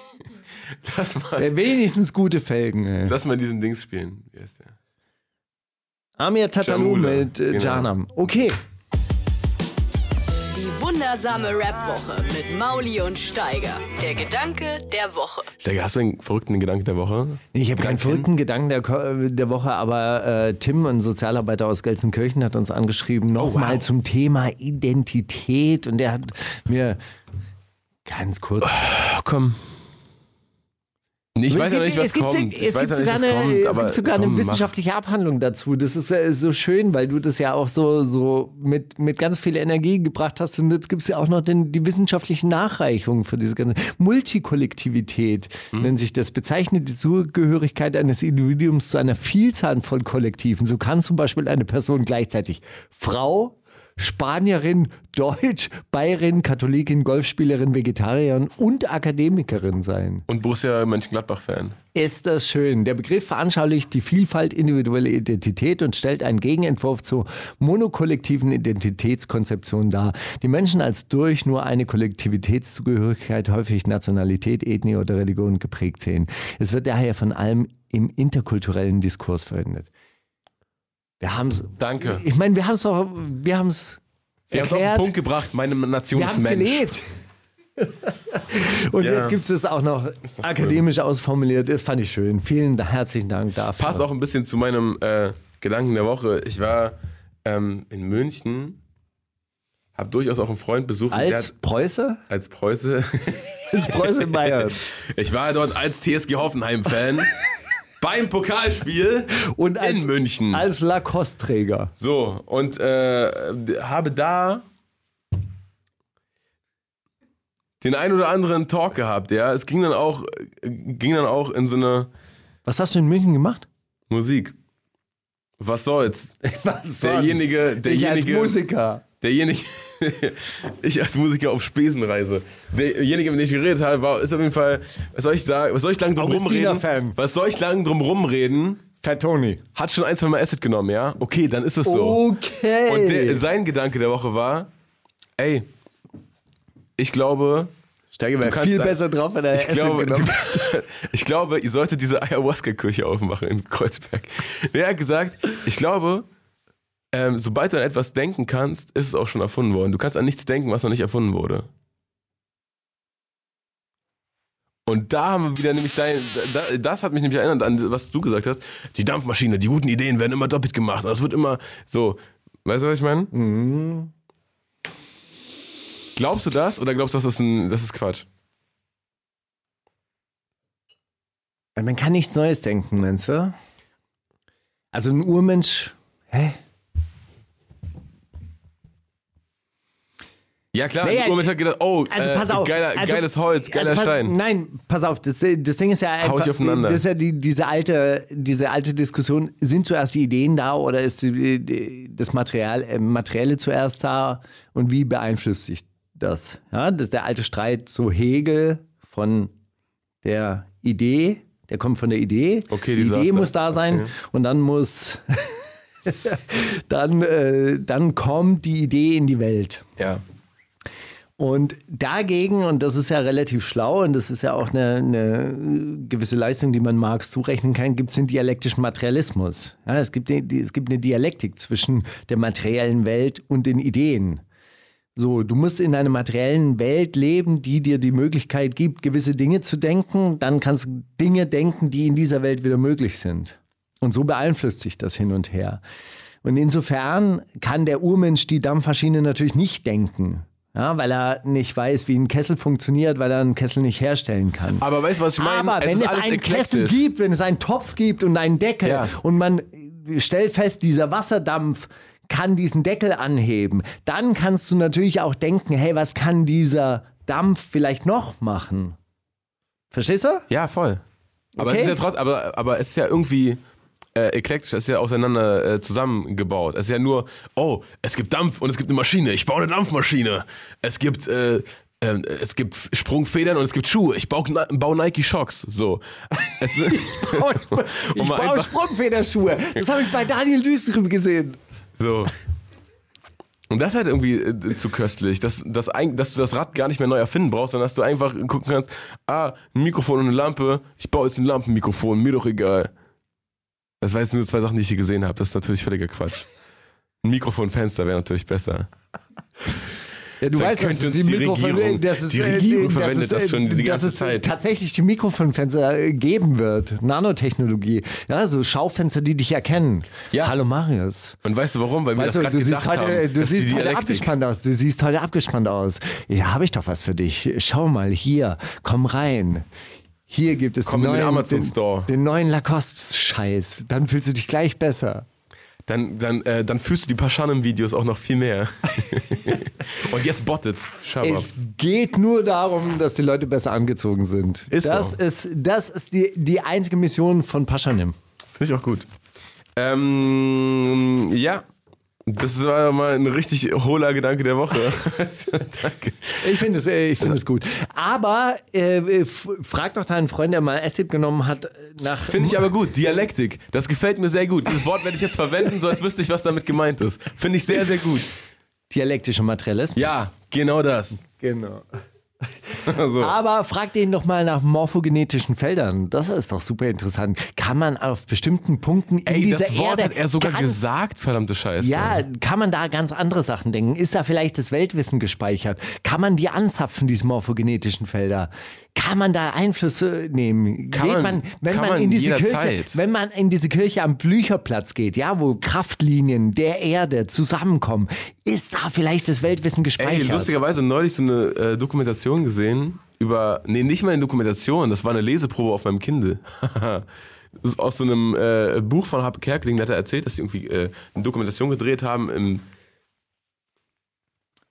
<laughs> Lass mal, Äh, Wenigstens gute Felgen. Ey. lass mal diesen Dings spielen. Wie heißt der? Amir Tatalou mit äh, genau. Janam. Okay. Wundersame Rap-Woche mit Mauli und Steiger. Der Gedanke der Woche. Steiger, hast du einen verrückten Gedanken der Woche? Ich habe keinen verrückten Gedanken der, der Woche, aber äh, Tim, ein Sozialarbeiter aus Gelsenkirchen, hat uns angeschrieben, nochmal zum Thema Identität. Und der hat mir ganz kurz. Ach, komm. Nee, ich weiß ja nicht, was es gibt, kommt. Ich Es gibt sogar, nicht, eine, kommt, es gibt sogar eine komm, mach. wissenschaftliche Abhandlung dazu. Das ist äh, so schön, weil du das ja auch so, so mit, mit ganz viel Energie gebracht hast. Und jetzt gibt es ja auch noch den, die wissenschaftliche Nachreichung für diese ganze Multikollektivität, Hm? nennt sich das. Bezeichnet die Zugehörigkeit eines Individuums zu einer Vielzahl von Kollektiven. So kann zum Beispiel eine Person gleichzeitig Frau, Spanierin, Deutsch, Bayerin, Katholikin, Golfspielerin, Vegetarierin und Akademikerin sein. Und Borussia Mönchengladbach-Fan. Ist das schön. Der Begriff veranschaulicht die Vielfalt individueller Identität und stellt einen Gegenentwurf zur monokollektiven Identitätskonzeption dar. Die Menschen als durch nur eine Kollektivitätszugehörigkeit häufig Nationalität, Ethnie oder Religion geprägt sehen. Es wird daher von allem im interkulturellen Diskurs verwendet. Wir haben es. Danke. Ich meine, wir haben es auch. Wir haben es. Wir haben es auf den Punkt gebracht, meine Wir haben es Nationsmensch. gelebt. Und Ja. jetzt gibt es auch noch akademisch ausformuliert. Das fand ich schön. Vielen herzlichen Dank dafür. Passt auch ein bisschen zu meinem äh, Gedanken der Woche. Ich war ähm, in München, habe durchaus auch einen Freund besucht. Als hat, Preuße? als Preuße. Als Preuße in Bayern. <laughs> ich war dort als TSG Hoffenheim-Fan <laughs> beim Pokalspiel Und als, in München. Als Lacoste-Träger. So, und äh, habe da den ein oder anderen Talk gehabt, ja. Es ging dann auch, ging dann auch in so eine Was hast du in München gemacht? Musik. Was soll's? <laughs> Was Derjenige- sonst? Ich als derjenige- Musiker. Derjenige, <laughs> ich als Musiker auf Spesenreise. Derjenige, mit dem ich geredet habe, war, ist auf jeden Fall, was soll ich sagen, was soll ich lang drum rumreden? Augustina-Fan. Was soll ich lang drum rumreden? Per Toni. Hat schon ein, zwei Mal Acid genommen, ja? Okay, dann ist es so. Okay. Und der, sein Gedanke der Woche war, ey, ich glaube, Steige wäre viel besser drauf, wenn er ich Acid glaube, genommen <laughs> ich glaube, ihr solltet diese Ayahuasca-Kirche aufmachen in Kreuzberg. Der hat gesagt, ich glaube, ähm, sobald du an etwas denken kannst, ist es auch schon erfunden worden. Du kannst an nichts denken, was noch nicht erfunden wurde. Und da haben wir wieder nämlich dein, da, das hat mich nämlich erinnert an was du gesagt hast. Die Dampfmaschine, die guten Ideen werden immer doppelt gemacht. Und das wird immer so. Weißt du, was ich meine? Mhm. Glaubst du das oder glaubst du, das ist, ein, das ist Quatsch? Man kann nichts Neues denken, meinst du? Also ein Urmensch. Hä? Ja klar, Naja, Urmensch hat gedacht, oh, Also äh, pass auf. geiler, also, geiles Holz, geiler also pass, Stein. Nein, pass auf, das, das Ding ist ja einfach, ich aufeinander. das ist ja die, diese, alte, diese alte Diskussion, sind zuerst die Ideen da oder ist die, die, das Material, äh, Materielle zuerst da und wie beeinflusst sich das? Ja, das ist der alte Streit so Hegel von der Idee, der kommt von der Idee. Okay, die Idee muss da sein Okay. und dann muss <laughs> dann, äh, dann kommt die Idee in die Welt. Ja. Und dagegen, und das ist ja relativ schlau und das ist ja auch eine, eine gewisse Leistung, die man Marx zurechnen kann, gibt es den dialektischen Materialismus. Ja, es, gibt, es gibt eine Dialektik zwischen der materiellen Welt und den Ideen. So, du musst in einer materiellen Welt leben, die dir die Möglichkeit gibt, gewisse Dinge zu denken. Dann kannst du Dinge denken, die in dieser Welt wieder möglich sind. Und so beeinflusst sich das hin und her. Und insofern kann der Urmensch die Dampfmaschine natürlich nicht denken. Ja, weil er nicht weiß, wie ein Kessel funktioniert, weil er einen Kessel nicht herstellen kann. Aber weißt du, was ich meine? Aber wenn ist es einen eklektisch. Kessel gibt, wenn es einen Topf gibt und einen Deckel Ja. und man stellt fest, dieser Wasserdampf kann diesen Deckel anheben, dann kannst du natürlich auch denken, hey, was kann dieser Dampf vielleicht noch machen? Verstehst du? Ja, voll. Aber Okay. es ist ja trotzdem, aber, aber es ist ja irgendwie äh, eklektisch, es ist ja auseinander äh, zusammengebaut. Es ist ja nur, oh, es gibt Dampf und es gibt eine Maschine. Ich baue eine Dampfmaschine. Es gibt äh, äh, es gibt Sprungfedern und es gibt Schuhe. Ich baue, baue Nike Shocks. So. <laughs> Es, Ich <laughs> Um mal baue Sprungfederschuhe. Das habe ich bei Daniel Düstrüb gesehen. So. Und das ist halt irgendwie äh, zu köstlich, dass, dass, ein, dass du das Rad gar nicht mehr neu erfinden brauchst, sondern dass du einfach gucken kannst, ah, ein Mikrofon und eine Lampe, ich baue jetzt ein Lampenmikrofon, mir doch egal. Das waren jetzt nur zwei Sachen, die ich hier gesehen habe, das ist natürlich völliger Quatsch. Ein Mikrofonfenster wäre natürlich besser. Ja, du Vielleicht weißt, dass es die, Regierung, dass es, die äh, Regierung dass verwendet es, das äh, schon die dass ganze es Zeit. tatsächlich die Mikrofonfenster äh, geben wird. Nanotechnologie. Ja, so Schaufenster, die dich erkennen. Ja. Hallo Marius. Und weißt du warum? Weil wir Weißt das du, du siehst heute, haben. du dass siehst heute abgespannt aus. Du siehst heute abgespannt aus. Ja, habe ich doch was für dich. Schau mal hier, komm rein. Hier gibt es Komm den Amazon den, Store. den neuen Lacoste-Scheiß. Dann fühlst du dich gleich besser. Dann, dann, äh, dann fühlst du die Paschanem-Videos auch noch viel mehr. <laughs> Und jetzt bottet. Schabab. Es geht nur darum, dass die Leute besser angezogen sind. Ist das so. ist, das ist die, die einzige Mission von Paschanim. Finde ich auch gut. Ähm, ja. Das war mal ein richtig hohler Gedanke der Woche. <laughs> Danke. Ich finde es, äh, ich es gut. Aber äh, frag doch deinen Freund, der mal Acid genommen hat, nach. Finde ich aber gut. Dialektik. Das gefällt mir sehr gut. Dieses Wort werde ich jetzt verwenden, so als wüsste ich, was damit gemeint ist. Finde ich sehr, sehr gut. dialektischer Materialismus. Ja, genau das. genau. <laughs> So. Aber frag den doch mal nach morphogenetischen Feldern. Das ist doch super interessant. Kann man auf bestimmten Punkten in Ey, dieser das Wort Erde hat er sogar ganz, gesagt, verdammte Scheiße. Ja, kann man da ganz andere Sachen denken? Ist da vielleicht das Weltwissen gespeichert? Kann man die anzapfen, diese morphogenetischen Felder? Kann man da Einflüsse nehmen? Kann geht man- wenn man, man in diese Kirche, wenn man in diese Kirche am Blücherplatz geht, ja, wo Kraftlinien der Erde zusammenkommen, ist da vielleicht das Weltwissen Ey, gespeichert? lustigerweise neulich so eine äh, Dokumentation gesehen über, nee, nicht mal eine Dokumentation, das war eine Leseprobe auf meinem Kindle. Das <laughs> ist aus so einem äh, Buch von Harpe Kerkeling, da hat er erzählt, dass sie irgendwie äh, eine Dokumentation gedreht haben im,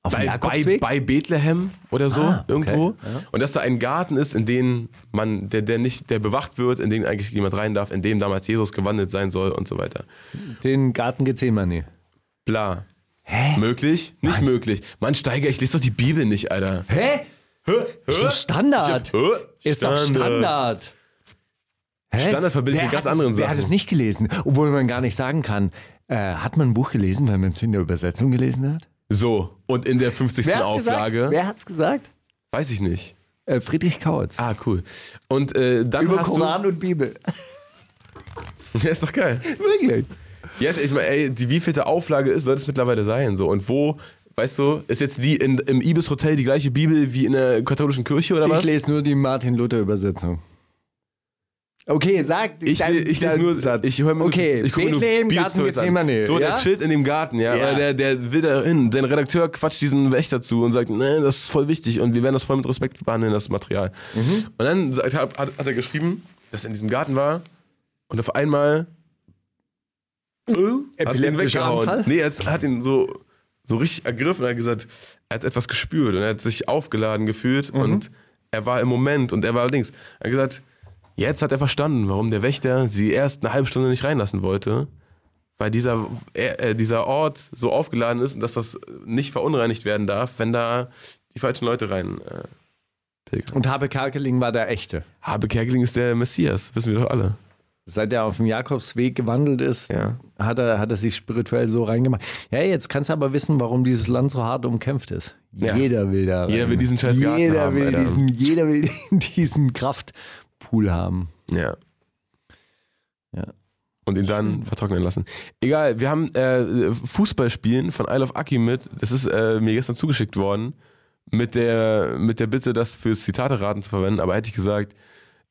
Auf bei, bei, bei Bethlehem oder so Ah, okay. irgendwo. Und dass da ein Garten ist, in den man, der, der nicht, der bewacht wird, in den eigentlich jemand rein darf, in dem damals Jesus gewandelt sein soll und so weiter. Den Garten Gethsemane. Bla. Hä? Möglich? Nicht möglich. Mann, Steiger, ich lese doch die Bibel nicht, Alter. Hä? Ist doch Standard. Hab- Hä? Ist doch Standard. Hä? Standard verbinde ich mit ganz es- anderen Wer hat Sachen. es nicht gelesen? Obwohl man gar nicht sagen kann. Äh, hat man ein Buch gelesen, weil man es in der Übersetzung gelesen hat? So, und in der 50. Wer Auflage, gesagt? Wer hat's gesagt? weiß ich nicht. Äh, Friedrich Kautz. Ah, cool. Und äh, dann Über hast Koran und Bibel. du... <laughs> Ja, ist doch geil. Wirklich. Jetzt, ich meine, ey, die wievielte Auflage ist, soll es mittlerweile sein? So, und wo, weißt du, ist jetzt die in, im Ibis Hotel die gleiche Bibel wie in der katholischen Kirche oder was? Ich lese nur die Martin-Luther-Übersetzung. Okay, sag. Ich, dein- ich lese nur, Satz. ich höre mir Okay, ich gucke nur Bethlehem, Bibelstories Garten an. Gethsemane. So, der ja? chillt in dem Garten, ja. Ja. Der, der will da hin. Sein Redakteur quatscht diesen Wächter zu und sagt, nee, das ist voll wichtig und wir werden das voll mit Respekt behandeln, das Material. Mhm. Und dann sagt, hat, hat hat er geschrieben, dass er in diesem Garten war und auf einmal hat sie ihn weggehauen. Nee, er hat, hat ihn so, so richtig ergriffen und hat gesagt, er hat etwas gespürt und er hat sich aufgeladen gefühlt Mhm. und er war im Moment und er war allerdings. Er hat gesagt, jetzt hat er verstanden, warum der Wächter sie erst eine halbe Stunde nicht reinlassen wollte. Weil dieser, äh, dieser Ort so aufgeladen ist und dass das nicht verunreinigt werden darf, wenn da die falschen Leute rein äh, pilgern. Und Habe Kerkeling war der Echte. Habe Kerkeling ist der Messias, wissen wir doch alle. Seit er auf dem Jakobsweg gewandelt ist, Ja. hat, er, hat er sich spirituell so reingemacht. Ja, jetzt kannst du aber wissen, warum dieses Land so hart umkämpft ist. Ja. Jeder will da rein. Jeder will diesen scheiß Garten jeder haben, will Alter. diesen, Jeder will <laughs> diesen Kraftpool haben. Ja. Ja. Und ihn dann vertrocknen lassen. Egal, wir haben äh, Fußballspielen von Isle of Aki mit. Das ist äh, mir gestern zugeschickt worden. Mit der, mit der Bitte, das fürs Zitate-Raten zu verwenden. Aber hätte ich gesagt,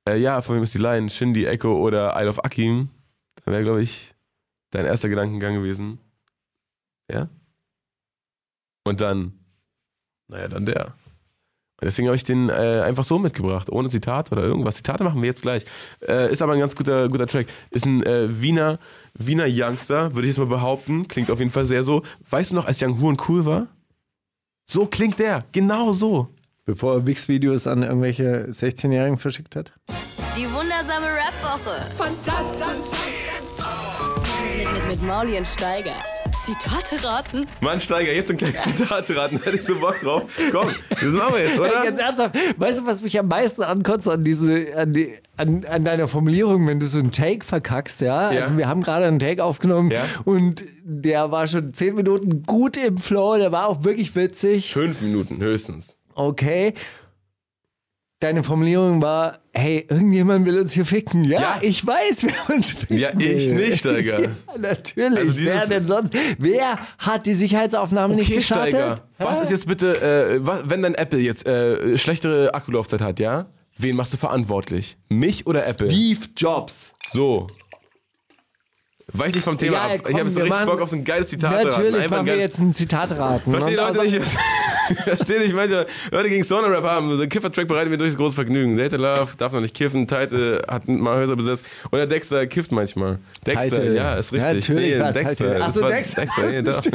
äh, ja, von wem ist die Line? Shindy, Echo oder Isle of Akim? Dann wäre, glaube ich, dein erster Gedankengang gewesen. Ja? Und dann, naja, dann der. Und deswegen habe ich den äh, einfach so mitgebracht, ohne Zitat oder irgendwas. Zitate machen wir jetzt gleich. Äh, ist aber ein ganz guter, guter Track. Ist ein äh, Wiener, Wiener Youngster, würde ich jetzt mal behaupten. Klingt auf jeden Fall sehr so. Weißt du noch, als Young Huren cool war? So klingt der. Genau so. Bevor er Wix-Videos an irgendwelche 16-Jährigen verschickt hat. Die wundersame Rap-Woche. Fantastisch. Mit, mit, mit Mauli und Steiger. Zitate raten. Mann, Steiger, jetzt ein kleines Zitate raten. Hätte ich so Bock drauf. Komm, das machen wir jetzt, oder? Ganz ernsthaft, weißt du, was mich am meisten ankotzt an, diese, an, die, an, an deiner Formulierung, wenn du so einen Take verkackst, ja? Ja. Also wir haben gerade einen Take aufgenommen Ja. und der war schon zehn Minuten gut im Flow, der war auch wirklich witzig. Fünf Minuten höchstens. Okay. Deine Formulierung war, hey, irgendjemand will uns hier ficken. Ja, Ja. ich weiß, wer uns ficken Ja, ich will. nicht, <laughs> Steiger. Ja, natürlich. Also wer denn sonst? Wer hat die Sicherheitsaufnahme nicht Okay, gestartet? Steiger. Was ist jetzt bitte, äh, wa- wenn dein Apple jetzt äh, schlechtere Akkulaufzeit hat, ja? Wen machst du verantwortlich? Mich oder Apple? Steve Jobs. So. Weich nicht vom Thema Ja, ab. komm, ich habe jetzt so richtig machen- Bock auf so ein geiles Zitat. Natürlich Einfach machen wir jetzt ein Zitat raten. Verstehen Und Leute nicht, <laughs> verstehen nicht manche Leute gegen Stoner-Rap haben. So ein Kiffer-Track bereitet mir durchs große Vergnügen. Data Love darf noch nicht kiffen. Title hat mal Häuser besetzt. Und der Dexter kifft manchmal. Dexter, Title. ja, ist richtig. Ja, natürlich nee, Dexter. Title. Ach Das so, war Dexter. Dexter Das. <laughs>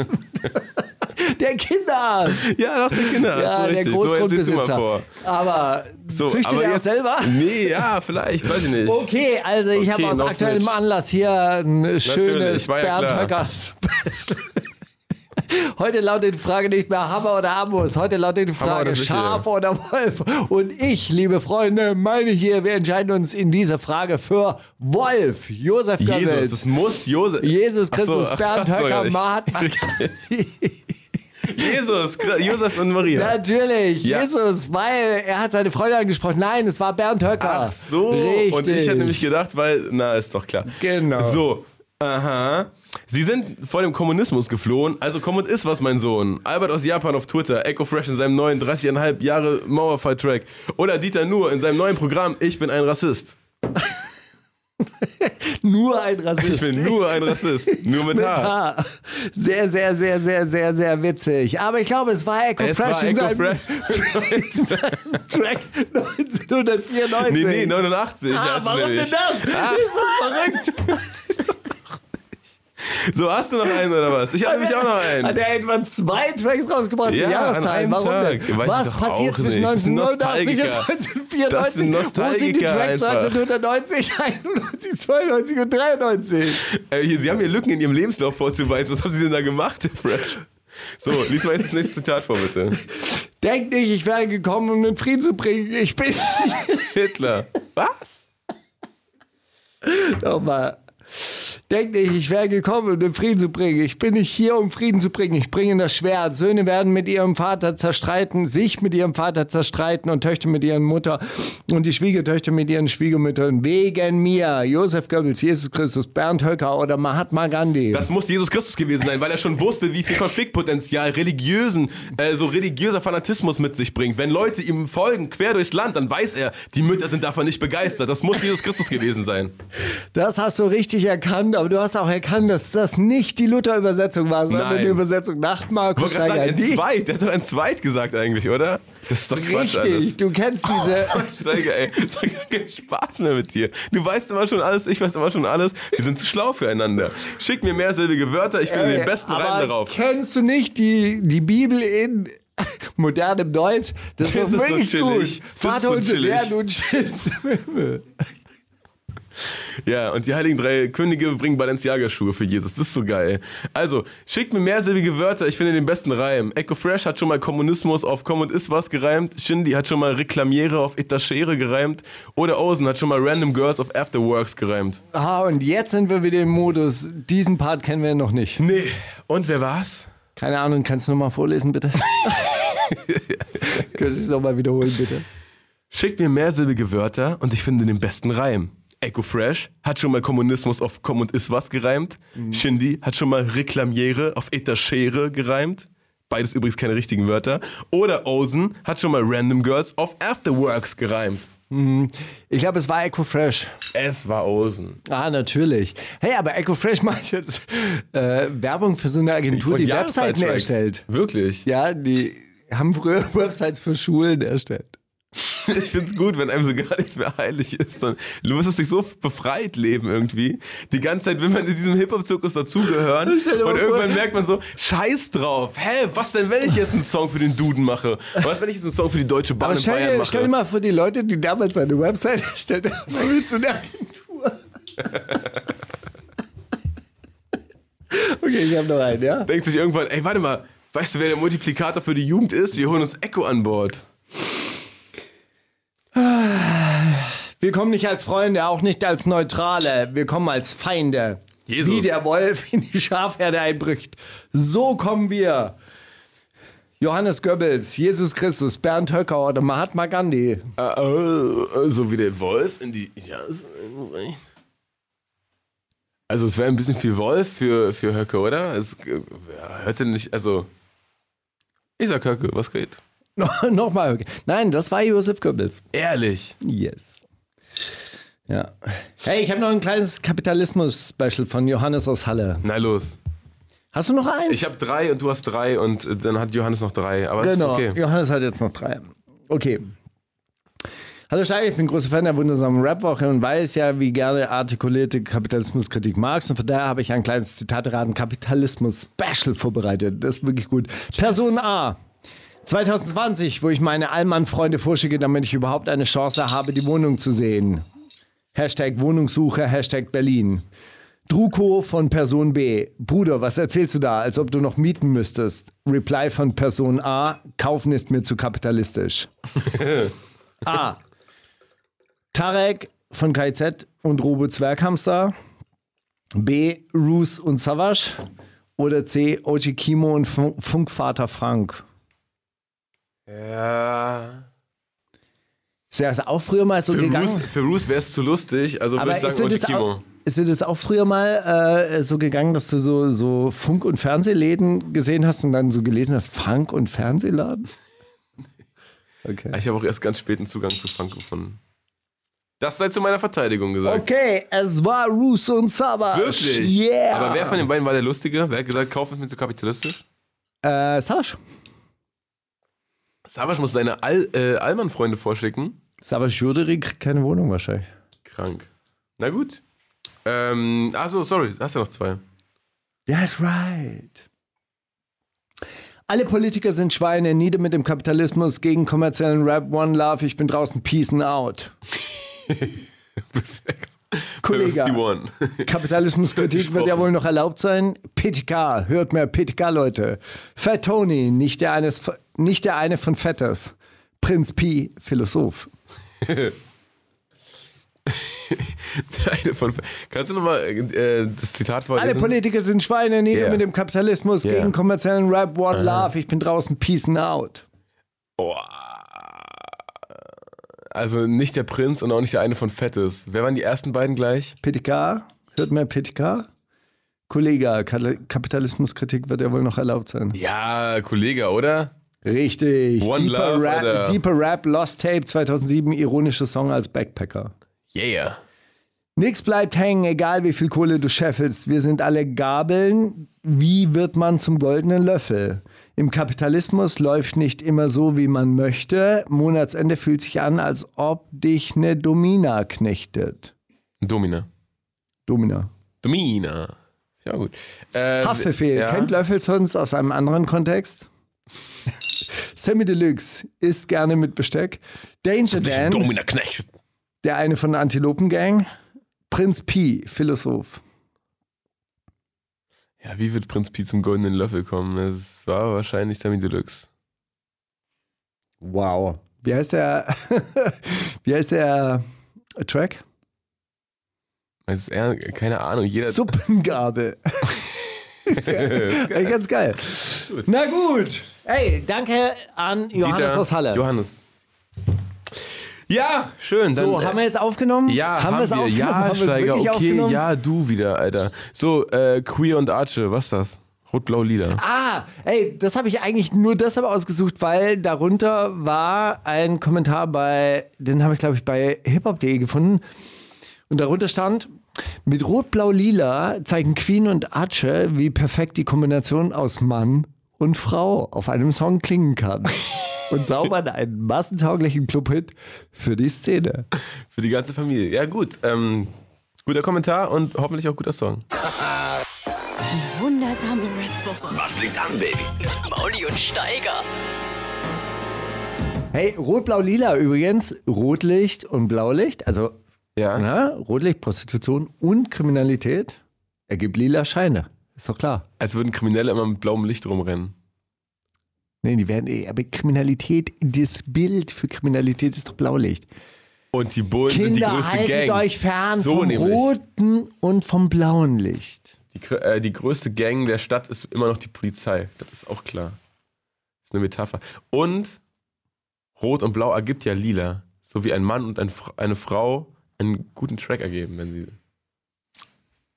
Der Kinder. Ja, doch, der Kinder. Ja, der. So, mal Großgrundbesitzer. vor. Aber So, züchtet aber er auch jetzt- selber? Nee, ja, vielleicht, weiß ich nicht. Okay, also ich habe Okay, aus no aktuellem. Anlass hier ein schönes Bernd. Höcker Special. <laughs> Heute lautet die Frage nicht mehr Hammer oder Amos. Heute lautet die Frage? Schaf oder Wolf. Und ich, liebe Freunde, meine hier, wir entscheiden uns in dieser Frage für Wolf. Josef Jesus, Goebbels. das muss Josef. Jesus so, Christus, Bernd ach so, ja, Höcker, Mahatma. <laughs> Jesus, Josef und Maria. Natürlich, Ja. Jesus, weil er hat seine Freundin angesprochen. Nein, es war Bernd Höcker. Ach so. Richtig. Und ich hätte nämlich gedacht, weil, na, ist doch klar. Genau. So, aha. Sie sind vor dem Kommunismus geflohen, also komm und iss was, mein Sohn. Albert aus Japan auf Twitter, Echo Fresh in seinem neuen 30,5 Jahre Mauerfall-Track. Oder Dieter Nuhr in seinem neuen Programm Ich bin ein Rassist. <laughs> Nur ein Rassist. Ich bin nur ein Rassist. Nur mit mit H. H. Sehr, sehr, sehr, sehr, sehr, sehr witzig. Aber ich glaube, es war Echo Es Fresh war in Echo seinem, <laughs> Track 1994. Nee, nee, 89. Ah, warum denn das? Ist das verrückt? So, hast du noch einen oder was? Ich habe nämlich auch noch einen. Hat er etwa zwei Tracks rausgebracht? Ja, Jahreszahlen? einem Warum Tag. denn? Weiß Was passiert zwischen nicht. Das sind 1989 und Nostalgiker. 1994? Das sind Wo sind die Tracks einfach. 1990, 91, 92 und 93? Äh, hier, Sie haben hier Lücken in Ihrem Lebenslauf vorzuweisen. Was haben Sie denn da gemacht, Herr Fresh? So, lies mal jetzt das nächste Zitat vor, bitte. Denk nicht, ich wäre gekommen, um den Frieden zu bringen. Ich bin <laughs> Hitler. Was? Nochmal. Denk nicht, ich wäre gekommen, um den Frieden zu bringen. Ich bin nicht hier, um Frieden zu bringen. Ich bringe das Schwert. Söhne werden mit ihrem Vater zerstreiten, sich mit ihrem Vater zerstreiten und Töchter mit ihren Mutter und die Schwiegertöchter mit ihren Schwiegermüttern. Wegen mir. Josef Goebbels, Jesus Christus, Bernd Höcker oder Mahatma Gandhi. Das muss Jesus Christus gewesen sein, weil er schon wusste, wie viel Konfliktpotenzial religiösen, äh, so religiöser Fanatismus mit sich bringt. Wenn Leute ihm folgen, quer durchs Land, dann weiß er, die Mütter sind davon nicht begeistert. Das muss Jesus Christus gewesen sein. Das hast du richtig erkannt, aber du hast auch erkannt, dass das nicht die Luther-Übersetzung war, sondern Nein. die Übersetzung nach Markus Steiger. sagen, ein Die- Zweit. Der hat doch ein Zweit gesagt eigentlich, oder? Das ist doch Quatsch Richtig, alles. du kennst diese. <laughs> Steiger, ey, das hat gar keinen Spaß mehr mit dir. Du weißt immer schon alles, ich weiß immer schon alles. Wir sind zu schlau füreinander. Schick mir mehrsilbige Wörter, ich finde Ey, den besten aber Reim darauf. Kennst du nicht die, die Bibel in <laughs> modernem Deutsch? Das ist Das doch ist so wirklich chillig. gut. Ist Vater so unser, der nun chillst. Ja, und die heiligen drei Könige bringen Balenciaga-Schuhe für Jesus. Das ist so geil. Also, schickt mir mehrsilbige Wörter, ich finde den besten Reim. Echo Fresh hat schon mal Kommunismus auf Komm und Ist was gereimt. Shindy hat schon mal Reklamiere auf Etagere gereimt. Oder Ozen hat schon mal Random Girls auf Afterworks gereimt. Ah, und jetzt sind wir wieder im Modus. Diesen Part kennen wir noch nicht. Nee. Und wer war's? Keine Ahnung, kannst du nochmal vorlesen, bitte? <laughs> Kannst du es nochmal wiederholen, bitte? Schickt mir mehrsilbige Wörter und ich finde den besten Reim. Echo Fresh hat schon mal Kommunismus auf Komm und Ist was gereimt. Shindy hat schon mal Reklamiere auf Etagere gereimt. Beides übrigens keine richtigen Wörter. Oder Ozen hat schon mal Random Girls auf Afterworks gereimt. Ich glaube, es war Echo Fresh. Es war Ozen. Ah, natürlich. Hey, aber Echo Fresh macht jetzt äh, Werbung für so eine Agentur, die Webseiten erstellt. Wirklich. Ja, die haben früher <laughs> Websites für Schulen erstellt. Ich find's gut, wenn einem so gar nichts mehr heilig ist. Dann, du musst sich so befreit leben irgendwie. Die ganze Zeit will man in diesem Hip-Hop-Zirkus dazugehören. <laughs> Und irgendwann vor- merkt man so, scheiß drauf. Hä, was denn, wenn ich jetzt einen Song für den Duden mache? Was, wenn ich jetzt einen Song für die Deutsche Bahn Aber in stell Bayern mache? stell dir mal vor, die Leute, die damals eine Website erstellt haben, mit so einer Agentur. <laughs> okay, ich habe noch einen, ja? Denkt sich irgendwann, ey, warte mal, weißt du, wer der Multiplikator für die Jugend ist? Wir holen uns Echo an Bord. Wir kommen nicht als Freunde, auch nicht als Neutrale. Wir kommen als Feinde. Jesus. Wie der Wolf in die Schafherde einbricht. So kommen wir. Johannes Goebbels, Jesus Christus, Bernd Höcker oder Mahatma Gandhi. Äh, äh, so wie der Wolf in die. Ja, recht. Also es wäre ein bisschen viel Wolf für, für Höcke, oder? Es äh, ja, hörte nicht, also. Ich sag Höcke, was geht? <laughs> Nochmal. Nein, das war Josef Goebbels. Ehrlich. Yes. Ja. Hey, ich habe noch ein kleines Kapitalismus-Special von Johannes aus Halle. Na los. Hast du noch eins? Ich habe drei und du hast drei und äh, dann hat Johannes noch drei. Aber genau. es ist okay. Johannes hat jetzt noch drei. Okay. Hallo Steiger, ich bin großer Fan der wundersamen Rap-Woche und weiß ja, wie gerne artikulierte Kapitalismuskritik magst. Und von daher habe ich ein kleines Zitateraten Kapitalismus-Special vorbereitet. Das ist wirklich gut. Person A. 2020, wo ich meine Allmann-Freunde vorschicke, damit ich überhaupt eine Chance habe, die Wohnung zu sehen. Hashtag Wohnungssuche, Hashtag Berlin. Druko von Person B. Bruder, was erzählst du da, als ob du noch mieten müsstest? Reply von Person A. Kaufen ist mir zu kapitalistisch. <laughs> A. Tarek von KZ und Robo Zwerghamster. B. Roos und Savage. Oder C. Oji Kimo und Fun- Funkvater Frank. Ja. Ist das auch früher mal so Für gegangen? Bruce, für Bruce wäre es zu lustig, also würde ich ist sagen dir, das Oji auch, Kimo. ist dir das auch früher mal äh, so gegangen, dass du so, so Funk- und Fernsehläden gesehen hast und dann so gelesen hast, Funk- und Fernsehladen? <laughs> Okay. Ich habe auch erst ganz späten Zugang zu Funk gefunden. Das sei zu meiner Verteidigung gesagt. Okay, es war Russo und Savage. Wirklich? Yeah. Aber wer von den beiden war der Lustige? Wer hat gesagt, kauf es mir zu kapitalistisch? Äh, Savage. Savage muss seine All, äh, Allmann-Freunde vorschicken. Savage Juderi kriegt keine Wohnung wahrscheinlich. Krank. Na gut. Ähm, achso, sorry, hast ja noch zwei. That's right. Alle Politiker sind Schweine, nieder mit dem Kapitalismus, gegen kommerziellen Rap, One Love, ich bin draußen, Peace and out. <laughs> Perfekt. Kollege. 51. Kapitalismuskritik wird ja wohl noch erlaubt sein. PTK, hört mehr PTK, Leute. Fat Tony, nicht der, eines, nicht der eine von Fetters. Prinz Pi, Philosoph. <laughs> Der eine von, kannst du nochmal äh, das Zitat Alle vorlesen? Politiker sind Schweine, nieder Yeah. mit dem Kapitalismus, Yeah. gegen kommerziellen Rap, One Love, ich bin draußen, Peace and out. Oh. Also nicht der Prinz und auch nicht der eine von Fettes. Wer waren die ersten beiden gleich? PTK, hört mehr PTK. Kollege, Kapitalismuskritik wird ja wohl noch erlaubt sein. Ja, Kollege, oder? Richtig. One Deeper, Love, Rap, Alter. Deeper Rap, Lost Tape 2007, ironischer Song als Backpacker. Yeah. Nix bleibt hängen, egal wie viel Kohle du scheffelst. Wir sind alle Gabeln. Wie wird man zum goldenen Löffel? Im Kapitalismus läuft nicht immer so, wie man möchte. Monatsende fühlt sich an, als ob dich eine Domina knechtet. Domina. Domina. Domina. Ja, gut. Äh, Haftbefehl. ja. Kennt Löffelsons aus einem anderen Kontext? <laughs> Sammy Deluxe isst gerne mit Besteck. Danger Dan, Domina Knecht. der eine von der Antilopengang. Prinz Pi, Philosoph. Ja, wie wird Prinz Pi zum goldenen Löffel kommen? Es war wahrscheinlich Sammy Deluxe. Wow. Wie heißt der? <laughs> Wie heißt der Track? Es ist eher, keine Ahnung, jeder. Suppengabel. <laughs> ist ja, eigentlich ganz geil. Na gut. Ey, danke an Johannes Dieter, aus Halle. Johannes. Ja, schön. so, dann, äh, haben wir jetzt aufgenommen? Ja, haben, wir es aufgenommen? Ja, haben Steiger, okay, ja, du wieder, Alter. So, äh, Queer und Arche, was ist das? Rot-Blau Lila. Ah, ey, das habe ich eigentlich nur deshalb ausgesucht, weil darunter war ein Kommentar bei, den habe ich glaube ich bei hiphop.de gefunden. Und darunter stand, mit Rot-Blau-Lila zeigen Queen und Arche, wie perfekt die Kombination aus Mann und Frau auf einem Song klingen kann. <laughs> Und zaubern einen massentauglichen Clubhit für die Szene. Für die ganze Familie. Ja, gut. Ähm, guter Kommentar und hoffentlich auch guter Song. Wundersame Rap-Woche. Was liegt an, Baby? Mit Mauli und Steiger. Hey, Rot-Blau-Lila übrigens, Rotlicht und Blaulicht, also Ja. Na, Rotlicht, Prostitution und Kriminalität ergibt lila Scheine. Ist doch klar. Als würden Kriminelle immer mit blauem Licht rumrennen. Nee, die werden, eh- aber Kriminalität, das Bild für Kriminalität ist doch Blaulicht. Und die Bullen sind die Kinder, größte haltet Gang. euch fern So vom nämlich. roten und vom blauen Licht. Die, äh, die größte Gang der Stadt ist immer noch die Polizei. Das ist auch klar. ist eine Metapher. Und Rot und Blau ergibt ja lila. So wie ein Mann und ein, eine Frau einen guten Track ergeben, wenn sie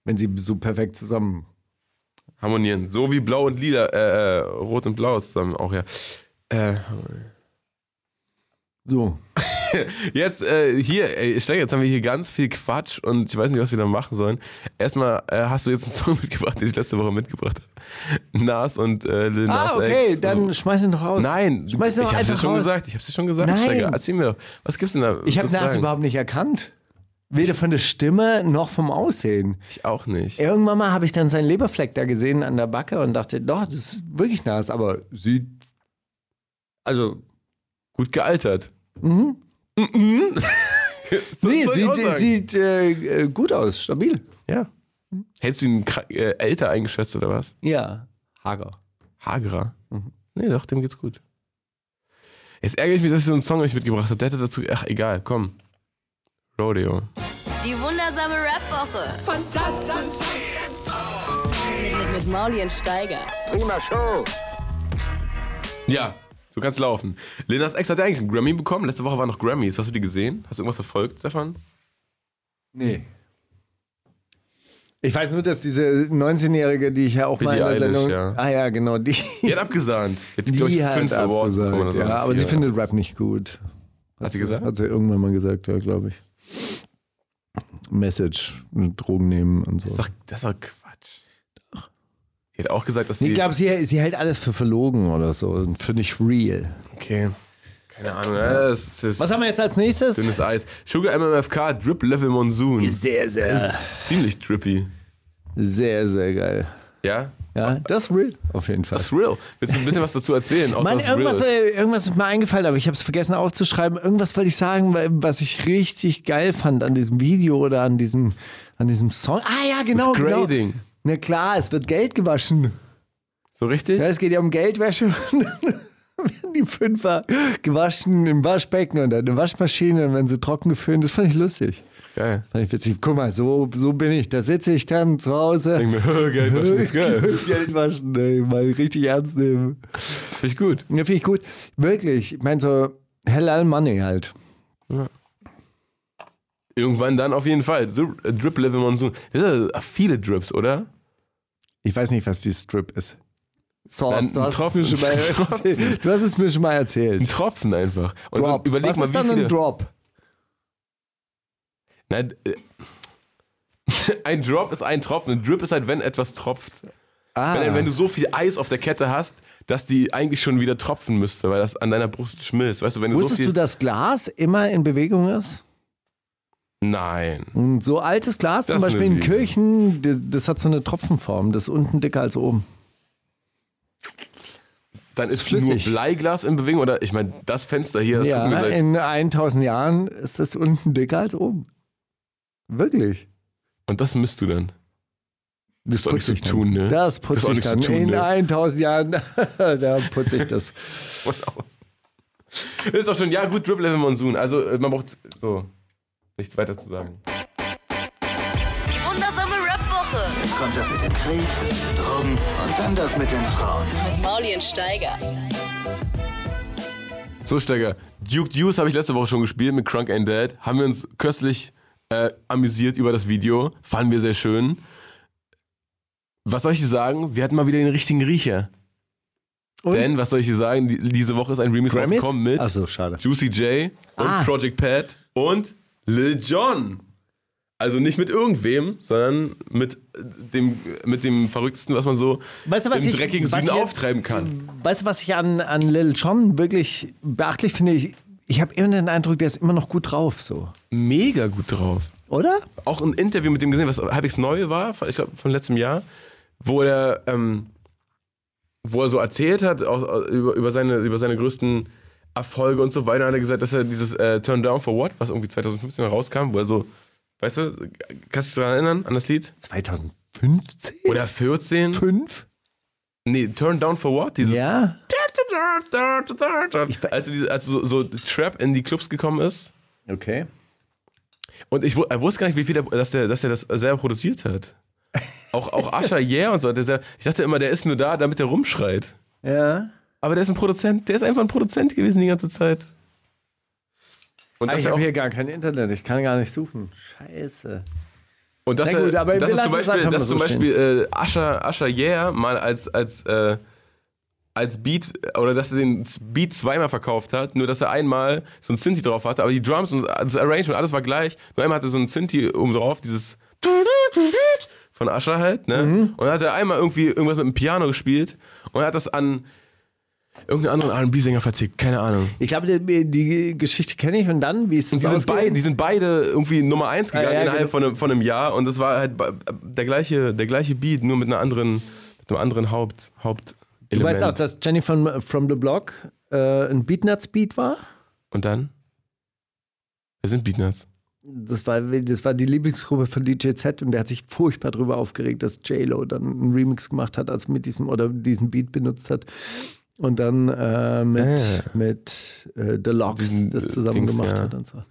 Wenn sie so perfekt zusammen. Harmonieren. So wie Blau und Lila, äh, äh, Rot und Blau zusammen auch, ja. Äh, So. <laughs> Jetzt äh, hier, ey, jetzt haben wir hier ganz viel Quatsch und ich weiß nicht, was wir da machen sollen. Erstmal äh, hast du jetzt einen <laughs> Song mitgebracht, den ich letzte Woche mitgebracht habe. Nas und äh, Lil Nas Ah, okay, X. dann schmeiß ihn doch raus. Nein, Schmeiß ihn ich doch hab's dir schon raus. gesagt. Ich hab's dir schon gesagt, Nein. Steiger. Erzähl mir doch. Was gibt's denn da? Ich habe Nas überhaupt nicht erkannt. Weder von der Stimme noch vom Aussehen. Ich auch nicht. Irgendwann mal habe ich dann seinen Leberfleck da gesehen an der Backe und dachte, doch, das ist wirklich Nas, aber sieht. Also, Gut gealtert. <laughs> so, nee, soll ich auch sieht, sieht äh, äh, gut aus, stabil. Ja. Hättest du ihn äh, älter eingeschätzt oder was? Ja. Hager. Hagerer. Nee, doch, dem geht's gut. Jetzt ärgere ich mich, dass ich so einen Song nicht mitgebracht habe. Der hätte dazu. Ach, egal, komm. Rodeo. Die wundersame Rap-Woche. Fantastisch. Mit, mit, mit Mauli und Steiger. Ja, so kann's laufen. Lenas Ex hat ja eigentlich einen Grammy bekommen. Letzte Woche waren noch Grammys. Hast du die gesehen? Hast du irgendwas verfolgt davon? Nee. Ich weiß nur, dass diese 19-Jährige, die ich ja auch mal in der Eilish, Sendung. ja. Ah ja, genau, die. Die hat abgesahnt. Die hat, Die ich, hat fünf Awards bekommen oder abgesagt, so. ja, aber sie Vier. findet Rap nicht gut. Hat sie gesagt? Hat sie irgendwann mal gesagt, ja, glaube ich. Message, Drogen nehmen und so. Das ist doch, das ist doch Quatsch. Die hat auch gesagt, dass sie. Ich glaube, sie, sie hält alles für verlogen oder so. Für nicht real. okay. Keine Ahnung. Ja, das ist Was haben wir jetzt als nächstes? dünnes Eis. Sugar MMFK, Drip Level Monsoon. Sehr, sehr, Ziemlich drippy. sehr, sehr geil. Ja? Ja, das ist real, auf jeden Fall. Das ist real. Willst du ein bisschen was dazu erzählen? Mann, irgendwas, ist? irgendwas ist mir eingefallen, aber ich habe es vergessen aufzuschreiben. Irgendwas wollte ich sagen, was ich richtig geil fand an diesem Video oder an diesem, an diesem Song. Ah ja, genau, Das genau. Grading. Na klar, es wird Geld gewaschen. So richtig? Ja, es geht ja um Geldwäsche. <laughs> Und dann werden die Fünfer gewaschen im Waschbecken und dann eine Waschmaschine und wenn sie trocken geföhnt. Das fand ich lustig. Geil. Fand ich witzig. Guck mal, so, so bin ich. Da sitze ich dann zu Hause. Denk mir, Geld waschen ist <laughs> geil. Geld waschen, ey, mal richtig ernst nehmen. Finde ich gut. Ja, finde ich gut. Wirklich. Ich meine, so Hellal Money halt. Irgendwann dann auf jeden Fall. So, äh, Drip Level Monsoon. Das sind ja viele Drips, oder? Ich weiß nicht, was die Strip ist. Sauce, Ein du hast, es Tropfen. mir schon mal <laughs> erzählt. du hast es mir schon mal Ein erzählt. Tropfen einfach. Und Drop. so überleg was mal, ist wie dann viele. ein Drop? Nein, äh, <laughs> ein Drop ist ein Tropfen. Ein Drip ist halt, wenn etwas tropft. Ah, Wenn, wenn du so viel Eis auf der Kette hast, dass die eigentlich schon wieder tropfen müsste, weil das an deiner Brust schmilzt. Weißt du, wenn du so Wusstest viel. du, dass Glas immer in Bewegung ist? Nein. Ein so altes Glas, Das zum Beispiel in. Kirchen, das, hat so eine Tropfenform. Das ist unten dicker als oben. Dann ist, Ist flüssig. nur Bleiglas in Bewegung oder ich meine, das Fenster hier, das gucken wir ja, seit. in 1000 Jahren ist das unten dicker als oben. Wirklich. Und das misst du dann. Das nicht putze ich dann. tun, ne? Das putze auch ich dann. tun, in ne? 1000 Jahren, <laughs> da putze ich das. <laughs> Auch. Ist doch schon, ja gut, Drip Level Monsoon. Also äh, man braucht so nichts weiter zu sagen. Die wundersame Rap-Woche. Jetzt kommt das mit dem Krieg, Drogen und dann das mit den Frauen. Mit Mauli und Steiger. So, Steiger, Duke Deuce habe ich letzte Woche schon gespielt mit Crunk and Dead. Haben wir uns köstlich äh, amüsiert über das Video. Fanden wir sehr schön. Was soll ich dir sagen? Wir hatten mal wieder den richtigen Riecher. Und? Denn, was soll ich dir sagen? Die, diese Woche ist ein Remix Grammys? rausgekommen mit schade. Juicy J und Ah. Project Pat und Lil Jon. Also nicht mit irgendwem, sondern mit dem, mit dem Verrücktesten, was man so Weißt du, was im ich- dreckigen Süden ich- auftreiben kann. Weißt du, was ich an, an Lil Jon wirklich beachtlich finde? Ich, ich habe immer den Eindruck, der ist immer noch gut drauf, so. Mega gut drauf. Oder? Auch ein Interview mit dem gesehen, was halbwegs neu war, ich glaube von letztem Jahr, wo er, ähm, wo er so erzählt hat, äh, über, über, seine, über seine größten Erfolge und so weiter, hat er gesagt, dass er dieses äh, Turn Down for What, was irgendwie 2015 rauskam, wo er so, weißt du, kannst du dich daran erinnern, an das Lied? 2015? Oder 14? 5? Nee, Turn Down for What? Dieses Ja. Als, diese, als so, so Trap in die Clubs gekommen ist. Okay. Und ich er wusste gar nicht, wie viel der, dass, der, dass er das selber produziert hat. Auch, auch Asher <laughs> Yeah und so. Der, ich dachte immer, der ist nur da, damit er rumschreit. Ja. Aber der ist ein Produzent, der ist einfach ein Produzent gewesen die ganze Zeit. Und Ah, ich habe hier gar kein Internet, ich kann gar nicht suchen. Scheiße. und das, Na gut, er- aber das wir ist zum Beispiel, einfach das mal ist zum so Beispiel äh, Asher, Asher Yeah mal als, als, äh, als Beat, oder dass er den Beat zweimal verkauft hat, nur dass er einmal so ein Synthi drauf hatte, aber die Drums und das Arrangement, alles war gleich. Nur einmal hatte er so ein Synthi oben drauf, dieses von Asher halt, ne? Mhm. Und dann hat er einmal irgendwie irgendwas mit dem Piano gespielt und er hat das an irgendeinen anderen R&B-Sänger vertickt, keine Ahnung. Ich glaube, die, die Geschichte kenne ich und dann, wie ist das die sind, beide, die sind beide irgendwie Nummer 1 gegangen Ah, ja, innerhalb genau. von, einem, von einem Jahr und das war halt ba- der gleiche, der gleiche Beat, nur mit einer anderen, mit einem anderen Haupt, Hauptelement. Du weißt auch, dass Jenny von From the Block äh, ein Beatnuts-Beat war? Und dann? Wer sind Beatnuts? Das war, das war die Lieblingsgruppe von DJ Z und der hat sich furchtbar darüber aufgeregt, dass J-Lo dann einen Remix gemacht hat, also mit diesem oder diesen Beat benutzt hat. Und dann äh, mit, Ah. mit äh, The Locks das äh, zusammen Dings, gemacht ja. hat und so.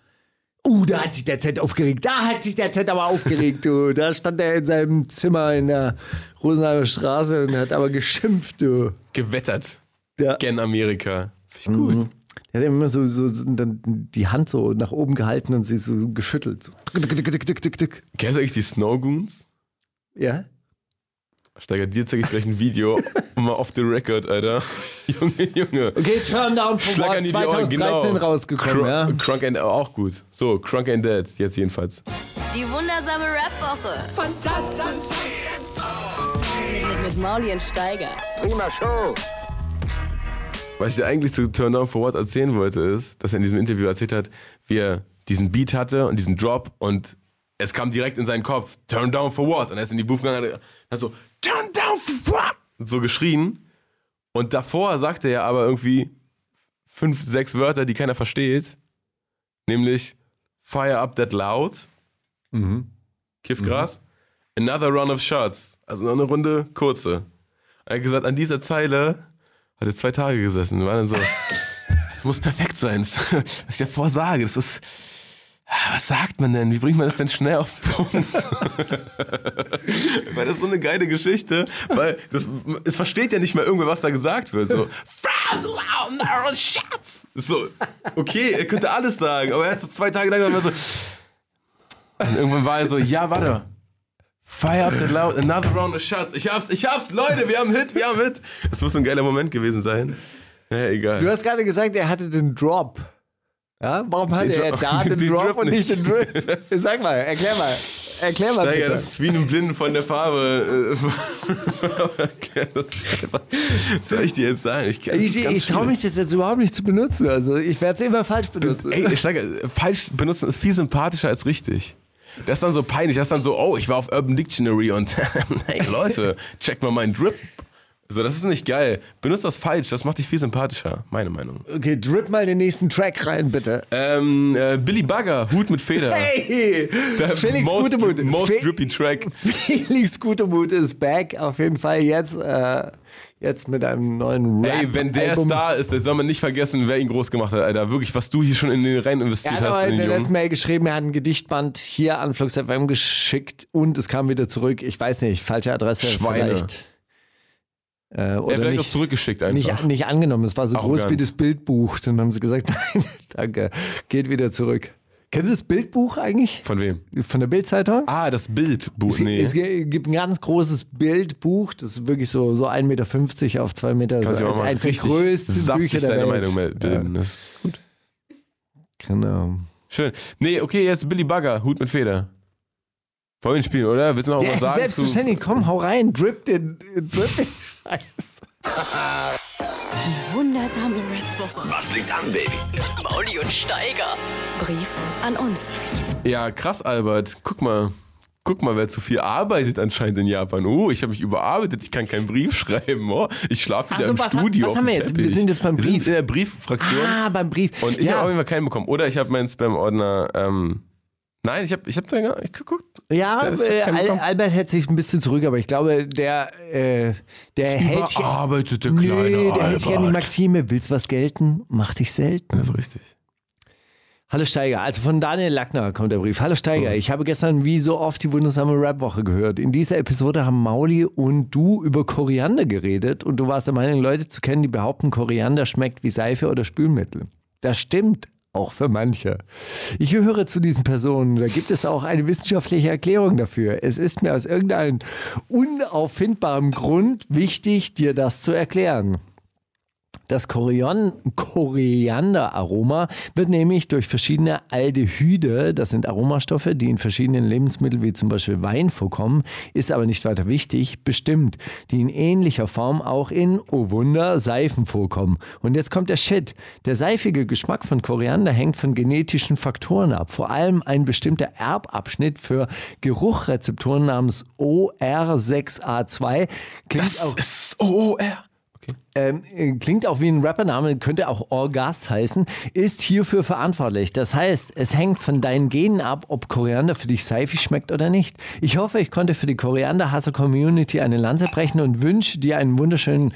Uh, da hat sich der Z aufgeregt. Da hat sich der Z aber aufgeregt, du. Da stand er in seinem Zimmer in der Rosenheimer Straße und hat aber geschimpft, du. Gewettert. Ja. Gen Amerika. Finde ich gut. Er hat immer so, so, so dann die Hand so nach oben gehalten und sie so geschüttelt. So. Kennst du eigentlich die Snow Goons? Ja? Steiger, dir zeige ich gleich ein Video. <laughs> mal off the record, Alter. Junge, Junge. Okay, Turn Down Ohren, 2013 genau. rausgekommen, Crunk, ja. Crunk and auch gut. So, Crunk and Dead, jetzt jedenfalls. Die wundersame Rap-Woche. Fantastisch. Mit, mit Mauli und Steiger. Prima Show. Was ich dir eigentlich zu Turn Down for What erzählen wollte, ist, dass er in diesem Interview erzählt hat, wie er diesen Beat hatte und diesen Drop und es kam direkt in seinen Kopf, Turn Down for What? Und er ist in die Booth gegangen und hat so, so geschrien. Und davor sagte er aber irgendwie fünf, sechs Wörter, die keiner versteht. Nämlich Fire up that loud. Kiffgras. Another run of shots. Also noch eine Runde kurze. Er hat gesagt, an dieser Zeile hat er zwei Tage gesessen. War dann so, <laughs> das muss perfekt sein. Das, was ich davor sage, das ist. Was sagt man denn? Wie bringt man das denn schnell auf den Punkt? <laughs> weil das ist so eine geile Geschichte, weil das, es versteht ja nicht mehr irgendwer, was da gesagt wird. So, Shots! So, okay, er könnte alles sagen, aber er hat so zwei Tage lang immer so. Und irgendwann war er so, ja, warte. Fire up the loud, another round of shots. Ich hab's, ich hab's, Leute, wir haben Hit, wir haben Hit. Das muss ein geiler Moment gewesen sein. Ja, egal. Du hast gerade gesagt, er hatte den Drop. Ja, warum hatte Den er Drop- da <laughs> den, den Drop Drop und nicht den. Drip? <laughs> Sag mal, erklär mal. Erklär mal Steiger, bitte. das ist wie einem Blinden von der Farbe. äh, <laughs> was soll ich dir jetzt sagen? Ich, Ich, ich traue mich das jetzt überhaupt nicht zu benutzen. Also ich werde es immer falsch benutzen. Ey, Steiger, falsch benutzen ist viel sympathischer als richtig. Das ist dann so peinlich. Das ist dann so, oh, ich war auf Urban Dictionary und hey Leute, check mal meinen Drip. So, das ist nicht geil. Benutzt das falsch, das macht dich viel sympathischer, meine Meinung. Okay, drip mal den nächsten Track rein, bitte. Ähm, äh, Billy Bugger, Hut mit Feder. <laughs> Hey, Der Felix most, Gutemut. Most Fe- drippy Track. Felix Gutemut ist back. Auf jeden Fall jetzt, äh, jetzt mit einem neuen Rap. Ey, wenn der Album. Star ist, dann soll man nicht vergessen, wer ihn groß gemacht hat, Alter. Wirklich, was du hier schon in den rein Er investiert hat hast. In in den der letzten Jungen. Mail geschrieben, er hat ein Gedichtband hier an Flux FM geschickt und es kam wieder zurück. Ich weiß nicht, falsche Adresse Schweine. vielleicht. Äh, Er hat oder vielleicht auch zurückgeschickt einfach. nicht, nicht angenommen. Es war so Arrogant. groß wie das Bildbuch. Dann haben sie gesagt, <laughs> nein, danke, geht wieder zurück. Kennst du das Bildbuch eigentlich? Von wem? Von der Bildzeitung? Ah, das Bildbuch. Es, Nee. es ge- gibt ein ganz großes Bildbuch, das ist wirklich so, so 1,50 Meter auf 2 Meter. Kannst so du auch mal eins der richtig größten saftig Bücher der deine Welt. Meinung bilden. Das ist gut. Ja, genau. Schön. Nee, okay, jetzt Billy Bugger, Hut mit Feder. Wollen wir spielen, oder? Willst du noch Ja, was sagen? selbstverständlich, komm, hau rein, drip den, drip den Scheiß. Die wundersame Rap-Woche. Was liegt an, Baby? Mit Mauli und Steiger. Brief an uns. Zu? Ja, krass, Albert. Guck mal. Guck mal, wer zu viel arbeitet anscheinend in Japan. Oh, ich habe mich überarbeitet, ich kann keinen Brief <laughs> schreiben. Oh, ich schlafe wieder so, im was ha- Studio. was auf haben wir jetzt? Teppich. Wir sind jetzt beim Wir sind Brief. in der Brieffraktion. Ah, beim Brief. Und ich ja. habe auf jeden Fall keinen bekommen. Oder ich habe meinen Spam-Ordner. Ähm, nein, ich habe ich hab da nicht geguckt. Ja, Der ich äh, Al. Albert hält sich ein bisschen zurück, aber ich glaube, der, äh, der hält sich. Überarbeitete kleine Nee, der hält sich an die Albert. Maxime. Willst was gelten? Mach dich selten. Das ist richtig. Hallo Steiger, also von Daniel Lackner kommt der Brief. Hallo Steiger, ich habe gestern wie so oft die wundersame Rap-Woche gehört. In dieser Episode haben Mauli und du über Koriander geredet und du warst der Meinung, Leute zu kennen, die behaupten, Koriander schmeckt wie Seife oder Spülmittel. Das stimmt, auch für manche. Ich gehöre zu diesen Personen. Da gibt es auch eine wissenschaftliche Erklärung dafür. Es ist mir aus irgendeinem unauffindbaren Grund wichtig, dir das zu erklären. Das Korian Korianderaroma wird nämlich durch verschiedene Aldehyde, das sind Aromastoffe, die in verschiedenen Lebensmitteln wie zum Beispiel Wein vorkommen, ist aber nicht weiter wichtig, bestimmt, die in ähnlicher Form auch in, oh Wunder, Seifen vorkommen. Und jetzt kommt der Shit. Der seifige Geschmack von Koriander hängt von genetischen Faktoren ab. Vor allem ein bestimmter Erbabschnitt für Geruchrezeptoren namens OR6A2 klingt Das auch ist OOR. Ähm, äh, klingt auch wie ein Rappername, könnte auch Orgas heißen, ist hierfür verantwortlich. Das heißt, es hängt von deinen Genen ab, ob Koriander für dich seifig schmeckt oder nicht. Ich hoffe, ich konnte für die Koriander-Hasser-Community eine Lanze brechen und wünsche dir einen wunderschönen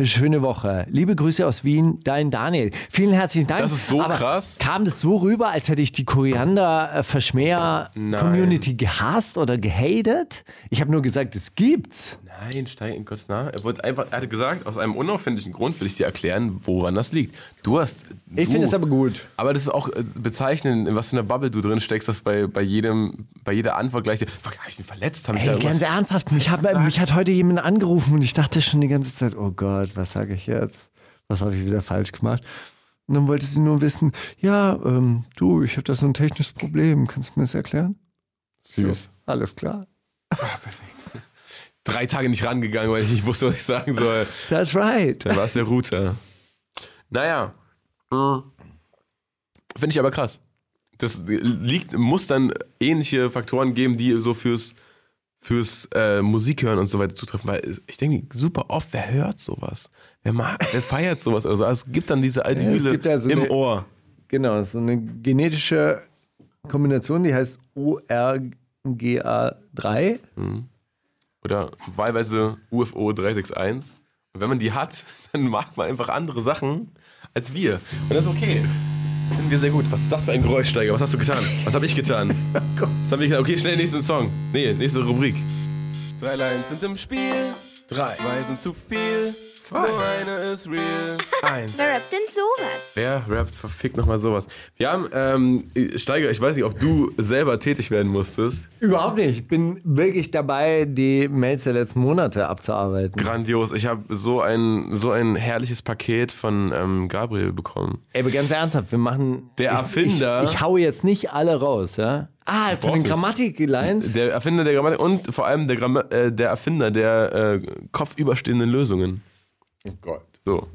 eine schöne Woche. Liebe Grüße aus Wien, dein Daniel. Vielen herzlichen Dank. Das ist so Aber krass. Kam das so rüber, als hätte ich die Koriander-Verschmäher-Community gehasst oder gehatet? Ich habe nur gesagt, es gibt's. Nein, steig in Gottes Namen. Er, wollte einfach, er hatte gesagt, aus einem unauffindigen Grund will ich dir erklären, woran das liegt. Du hast. Ich finde es aber gut. Aber das ist auch äh, bezeichnend, in was für einer Bubble du drin steckst, dass bei, bei, jedem, bei jeder Antwort gleich. Fuck, hab ich den verletzt? Hab ich Ey, ganz ernsthaft, mich hat, mich hat heute jemand angerufen und ich dachte schon die ganze Zeit, oh Gott, was sage ich jetzt? Was habe ich wieder falsch gemacht? Und dann wollte sie nur wissen, ja, ähm, du, ich habe da so ein technisches Problem, kannst du mir das erklären? Süß. So, alles klar. Drei Tage nicht rangegangen, weil ich nicht wusste, was ich sagen soll. That's right. Dann war es der Router. Naja. Mhm. Finde ich aber krass. Das liegt, muss dann ähnliche Faktoren geben, die so fürs, fürs äh, Musik hören und so weiter zutreffen. Weil ich denke, super oft, wer hört sowas? Wer, mag, wer feiert sowas? Also es gibt dann diese alte gibt ja so im eine- Ohr. Genau, so eine genetische Kombination, die heißt ORGA3. Oder wahlweise UFO 361. Und wenn man die hat, <laughs> dann mag man einfach andere Sachen als wir. Und das ist okay. Finden wir sehr gut. Was ist das für ein Geräuschsteiger? Was hast du getan? Was habe ich getan? <laughs> Was habe ich getan? Okay, schnell nächsten Song. Nee, nächste Rubrik. Drei Lines sind im Spiel. Drei. Zwei sind zu viel. Zwei. Nur eine ist real. Eins. Wer rappt denn sowas? Wer rappt verfickt nochmal sowas? Wir haben, ähm, Steiger, ich weiß nicht, ob du selber tätig werden musstest. Überhaupt nicht. Ich bin wirklich dabei, die Mails der letzten Monate abzuarbeiten. Grandios. Ich habe so ein, so ein herrliches Paket von ähm, Gabriel bekommen. Ey, aber ganz ernsthaft, wir machen. Der ich, Erfinder- Ich, ich hau jetzt nicht alle raus, ja? Ah, von den. Grammatik-Lines. Der Erfinder der Grammatik und vor allem der, Gramma äh, der Erfinder der äh, kopfüberstehenden Lösungen. Oh Gott. So.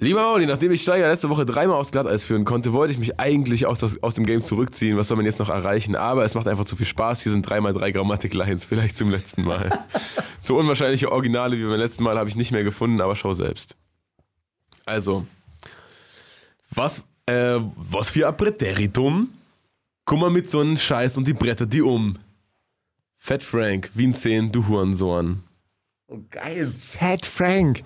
Lieber Mauli, nachdem ich Steiger letzte Woche dreimal aufs Glatteis führen konnte, wollte ich mich eigentlich aus, das, aus dem Game zurückziehen. Was soll man jetzt noch erreichen? Aber es macht einfach zu viel Spaß. Hier sind dreimal drei Grammatik-Lines, vielleicht zum letzten Mal. <laughs> so unwahrscheinliche Originale wie beim letzten Mal habe ich nicht mehr gefunden, aber schau selbst. Also, was, äh, was für ein Präteritum? Guck mal mit so einem Scheiß und die Bretter die um. Fett Frank, Wien 10, du Hurensohn. Oh, geil. Fat Frank.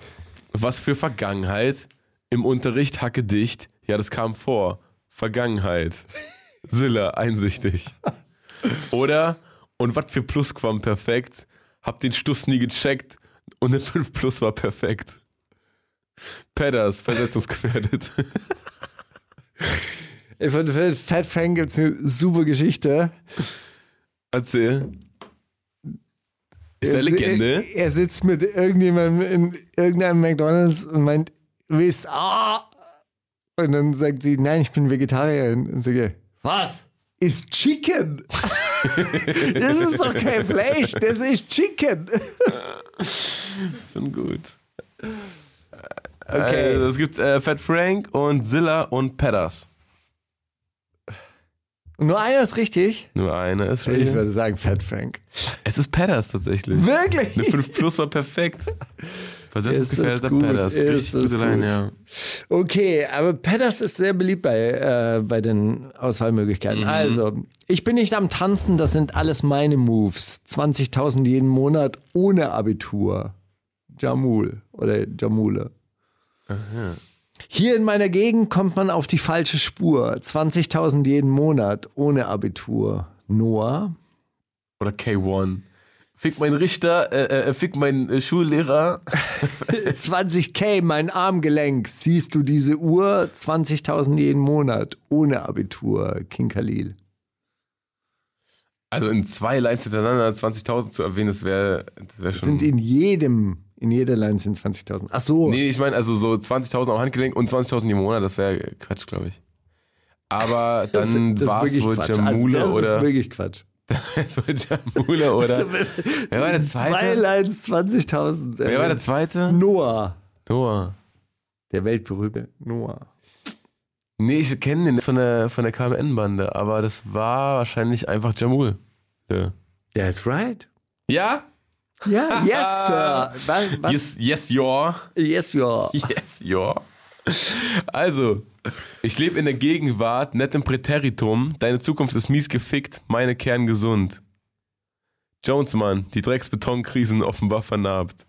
Was für Vergangenheit? Im Unterricht hacke dicht. Ja, das kam vor. Vergangenheit. <laughs> Silla, einsichtig. Oder, und was für Plusquamperfekt? Hab den Stuss nie gecheckt und eine 5 Plus war perfekt. Pedders, versetzungsgefährdet. Von Fat Frank gibt es eine super Geschichte. Erzähl. Ist Er- Legende? Er, er sitzt mit irgendjemandem in irgendeinem McDonalds und meint, willst ah? Und dann sagt sie, nein, ich bin Vegetarierin. Und sage, was? Ist Chicken. <laughs> das ist doch kein Fleisch, das ist Chicken. Schon gut. Okay. Also, es gibt äh, Fat Frank und Zilla und Pedders. Nur einer ist richtig. Nur eine ist Ich richtig. würde sagen Fat Frank. Es ist Pedders tatsächlich. Wirklich? Eine 5 Plus war perfekt. Versetzungsgefährdeter Ist das gut? Pedders. Ist Richtig Line, gut? ja. Okay, aber Pedders ist sehr beliebt bei, äh, bei den Auswahlmöglichkeiten. Also, ich bin nicht am Tanzen, das sind alles meine Moves. 20.000 jeden Monat ohne Abitur. Jamul oder Jamule. Hier in meiner Gegend kommt man auf die falsche Spur. 20.000 jeden Monat ohne Abitur. Noah? Oder K1. Fick mein Richter, äh, äh, fick mein äh, Schullehrer. <laughs> <laughs> 20k mein Armgelenk. Siehst du diese Uhr? 20.000 jeden Monat ohne Abitur. King Khalil. Also in zwei Lines hintereinander 20.000 zu erwähnen, das wäre das wär schon. Sind in jedem, in jeder Line sind 20.000. Ach so. Nee, ich meine, also so 20.000 am Handgelenk und 20.000 im Monat, das wäre Quatsch, glaube ich. Aber dann war es wohl Jamule also das oder. ist wirklich Quatsch. <laughs> Das war Jamule <laughs> oder. Wer war der Zwei zweite? Lines 20.000. Wer war der zweite? Noah. Noah. Der weltberühmte Noah. Nee, ich kenne den von der, von der KMN-Bande, aber das war wahrscheinlich einfach Jamul. Ja? That's right. ja? Ja, yes, Sir. <laughs> Was, was? Yes, yes, your. Yes, your. Yes, your. Also, ich lebe in der Gegenwart, net im Präteritum. Deine Zukunft ist mies gefickt, meine Kern gesund. Jonesmann, die Drecksbetonkrisen offenbar vernarbt.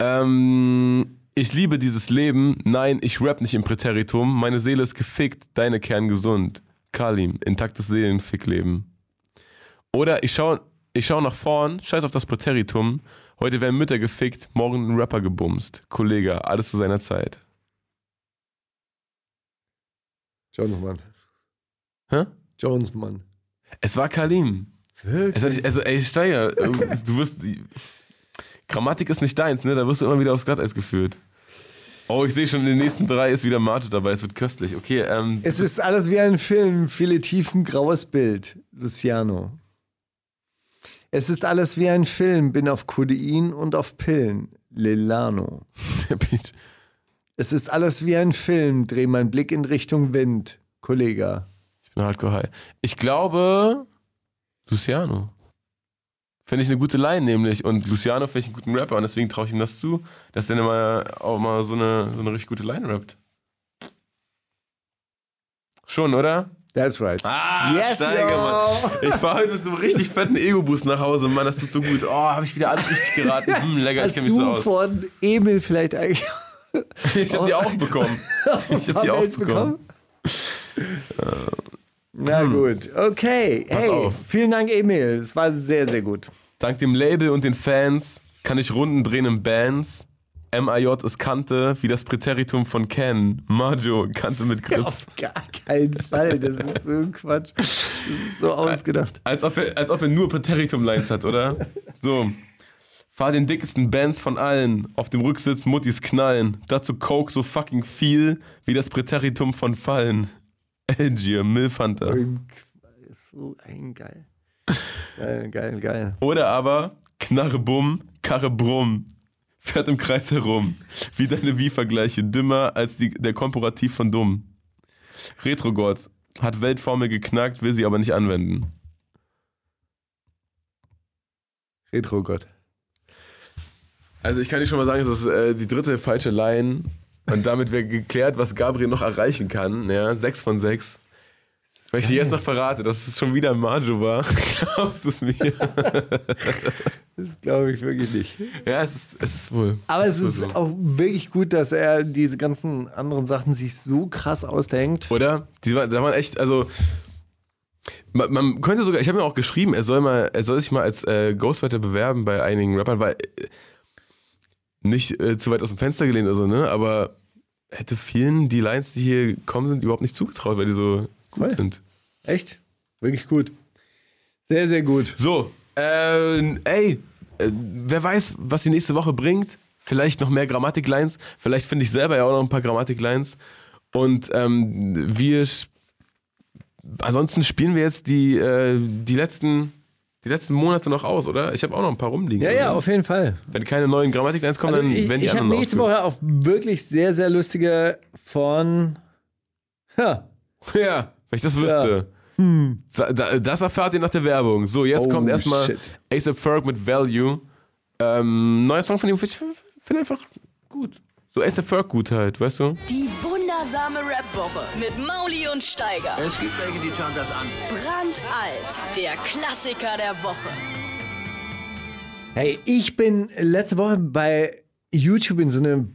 Ähm, ich liebe dieses Leben. Nein, ich rap nicht im Präteritum. Meine Seele ist gefickt, deine Kern gesund. Kalim, intaktes Seelenfickleben. Oder ich schau, ich schau nach vorn, scheiß auf das Präteritum. Heute werden Mütter gefickt, morgen ein Rapper gebumst. Kollege, alles zu seiner Zeit. Jonesmann. Hä? Jonesmann. Es war Kalim. Es hat nicht, also, ey, Steiger, du wirst. Grammatik ist nicht deins, ne? Da wirst du immer wieder aufs Glatteis geführt. Oh, ich sehe schon, in den nächsten drei ist wieder Mate dabei. Es wird köstlich. Okay, ähm. Es ist alles wie ein Film, viele Tiefen, graues Bild. Luciano. Es ist alles wie ein Film, bin auf Codein und auf Pillen. Lilano. <laughs> der Beat. Es ist alles wie ein Film, dreh meinen Blick in Richtung Wind. Kollege. Ich bin hardcore high. Ich glaube, Luciano. Finde ich eine gute Line nämlich. Und Luciano finde ich einen guten Rapper und deswegen traue ich ihm das zu, dass der immer auch mal so eine, so eine richtig gute Line rappt. Schon, oder? That's right. Ah, Yes, Steiger, yo. Mann. Ich fahre heute mit so einem richtig fetten Ego-Boost nach Hause, Mann. Das tut so gut. Oh, habe ich wieder alles richtig geraten. <laughs> Hm, lecker, ich kenne mich so aus. von Emil vielleicht eigentlich Ich habe die <laughs> auch bekommen. Ich habe die auch bekommen. Na gut, okay. Pass hey, auf. vielen Dank, Emil. Es war sehr, sehr gut. Dank dem Label und den Fans kann ich Runden drehen in Bands. MIJ ist Kante, wie das Präteritum von Ken. Majo, Kante mit Grips. Auf gar keinen Fall. Das ist so ein Quatsch. Das ist so ausgedacht. Als ob er, als ob er nur Präteritum-Lines hat, oder? So. Fahr den dickesten Bands von allen. Auf dem Rücksitz Muttis knallen. Dazu Coke so fucking viel, wie das Präteritum von Fallen. Algier, Milfhunter. So ein geil. Geil, geil, geil. Oder aber Knarre bumm, Karre brumm. Fährt im Kreis herum. Wie deine Wie-Vergleiche. Dümmer als die, der Komparativ von dumm. Retrogott. Hat Weltformel geknackt, will sie aber nicht anwenden. Retro-Gott. Also ich kann dir schon mal sagen, das ist äh, die dritte falsche Line. Und damit wäre geklärt, was Gabriel noch erreichen kann. Ja, sechs von sechs. Wenn ich dir jetzt noch verrate, dass es schon wieder Majo war, <laughs> glaubst du es mir? <laughs> Das glaube ich wirklich nicht. Ja, es ist, es ist wohl. Aber es ist so. auch wirklich gut, dass er diese ganzen anderen Sachen sich so krass ausdenkt. Oder? Die, war- da waren echt, also. Man, man könnte sogar, ich habe mir auch geschrieben, er soll mal, er soll sich mal als äh, Ghostwriter bewerben bei einigen Rappern, weil äh, nicht äh, zu weit aus dem Fenster gelehnt oder so, ne? Aber hätte vielen die Lines, die hier gekommen sind, überhaupt nicht zugetraut, weil die so gut Voll. sind. Echt? Wirklich gut. Sehr, sehr gut. So, äh, ey, äh, wer weiß, was die nächste Woche bringt. Vielleicht noch mehr Grammatik-Lines. Vielleicht finde ich selber ja auch noch ein paar Grammatik-Lines. Und ähm, wir. Ansonsten spielen wir jetzt die, äh, die, letzten, die letzten Monate noch aus, oder? Ich habe auch noch ein paar rumliegen. Ja, ja, Also, auf jeden Fall. Wenn keine neuen Grammatik-Lines kommen, Also dann ich werden die ich habe anderen nächste ausgesucht. Woche auch wirklich sehr, sehr lustige von. <laughs> Ja, Ja, wenn ich das wüsste. Sa- da- Das erfahrt ihr nach der Werbung. So, jetzt Oh, kommt erstmal. ASAP Ferg mit Value. Ähm, neuer Song von ihm, ich finde einfach gut. So ASAP Ferg gut halt, weißt du? Die wundersame Rap-Woche mit Mauli und Steiger. Es gibt welche, die schauen das an. Brandalt, der Klassiker der Woche. Hey, ich bin letzte Woche bei YouTube in so eine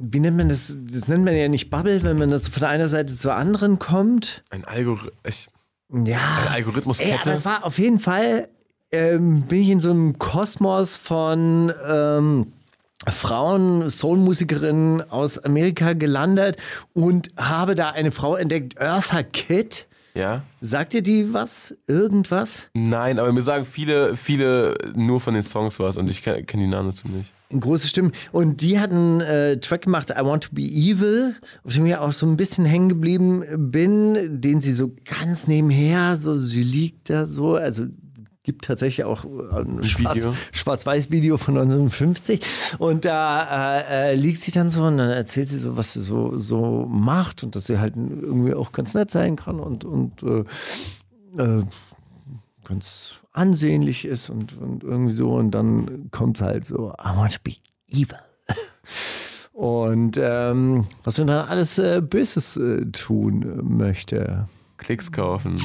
wie nennt man das? Das nennt man ja nicht Bubble, wenn man das von einer Seite zur anderen kommt. Ein Algorithmus. Ja. Eine Algorithmuskette. Ey, aber es war auf jeden Fall, ähm, bin ich in so einem Kosmos von ähm, Frauen, Soulmusikerinnen aus Amerika gelandet und habe da eine Frau entdeckt, Eartha Kitt. Ja? Sagt ihr die was? Irgendwas? Nein, aber mir sagen viele, viele nur von den Songs was und ich kenne kenn die Namen dazu nicht. Große Stimmen. Und die hat einen äh, Track gemacht, I Want to Be Evil, auf dem ich auch so ein bisschen hängen geblieben bin, den sie so ganz nebenher, so sie liegt da so, also gibt tatsächlich auch ein Schwarz, Video. Schwarz-Weiß-Video von 1950 und da äh, äh, liegt sie dann so und dann erzählt sie so, was sie so, so macht und dass sie halt irgendwie auch ganz nett sein kann und, und äh, äh, ganz ansehnlich ist und, und irgendwie so und dann kommt halt so, I want to be evil. <laughs> Und ähm, was sie dann alles äh, Böses äh, tun äh, möchte. Klicks kaufen,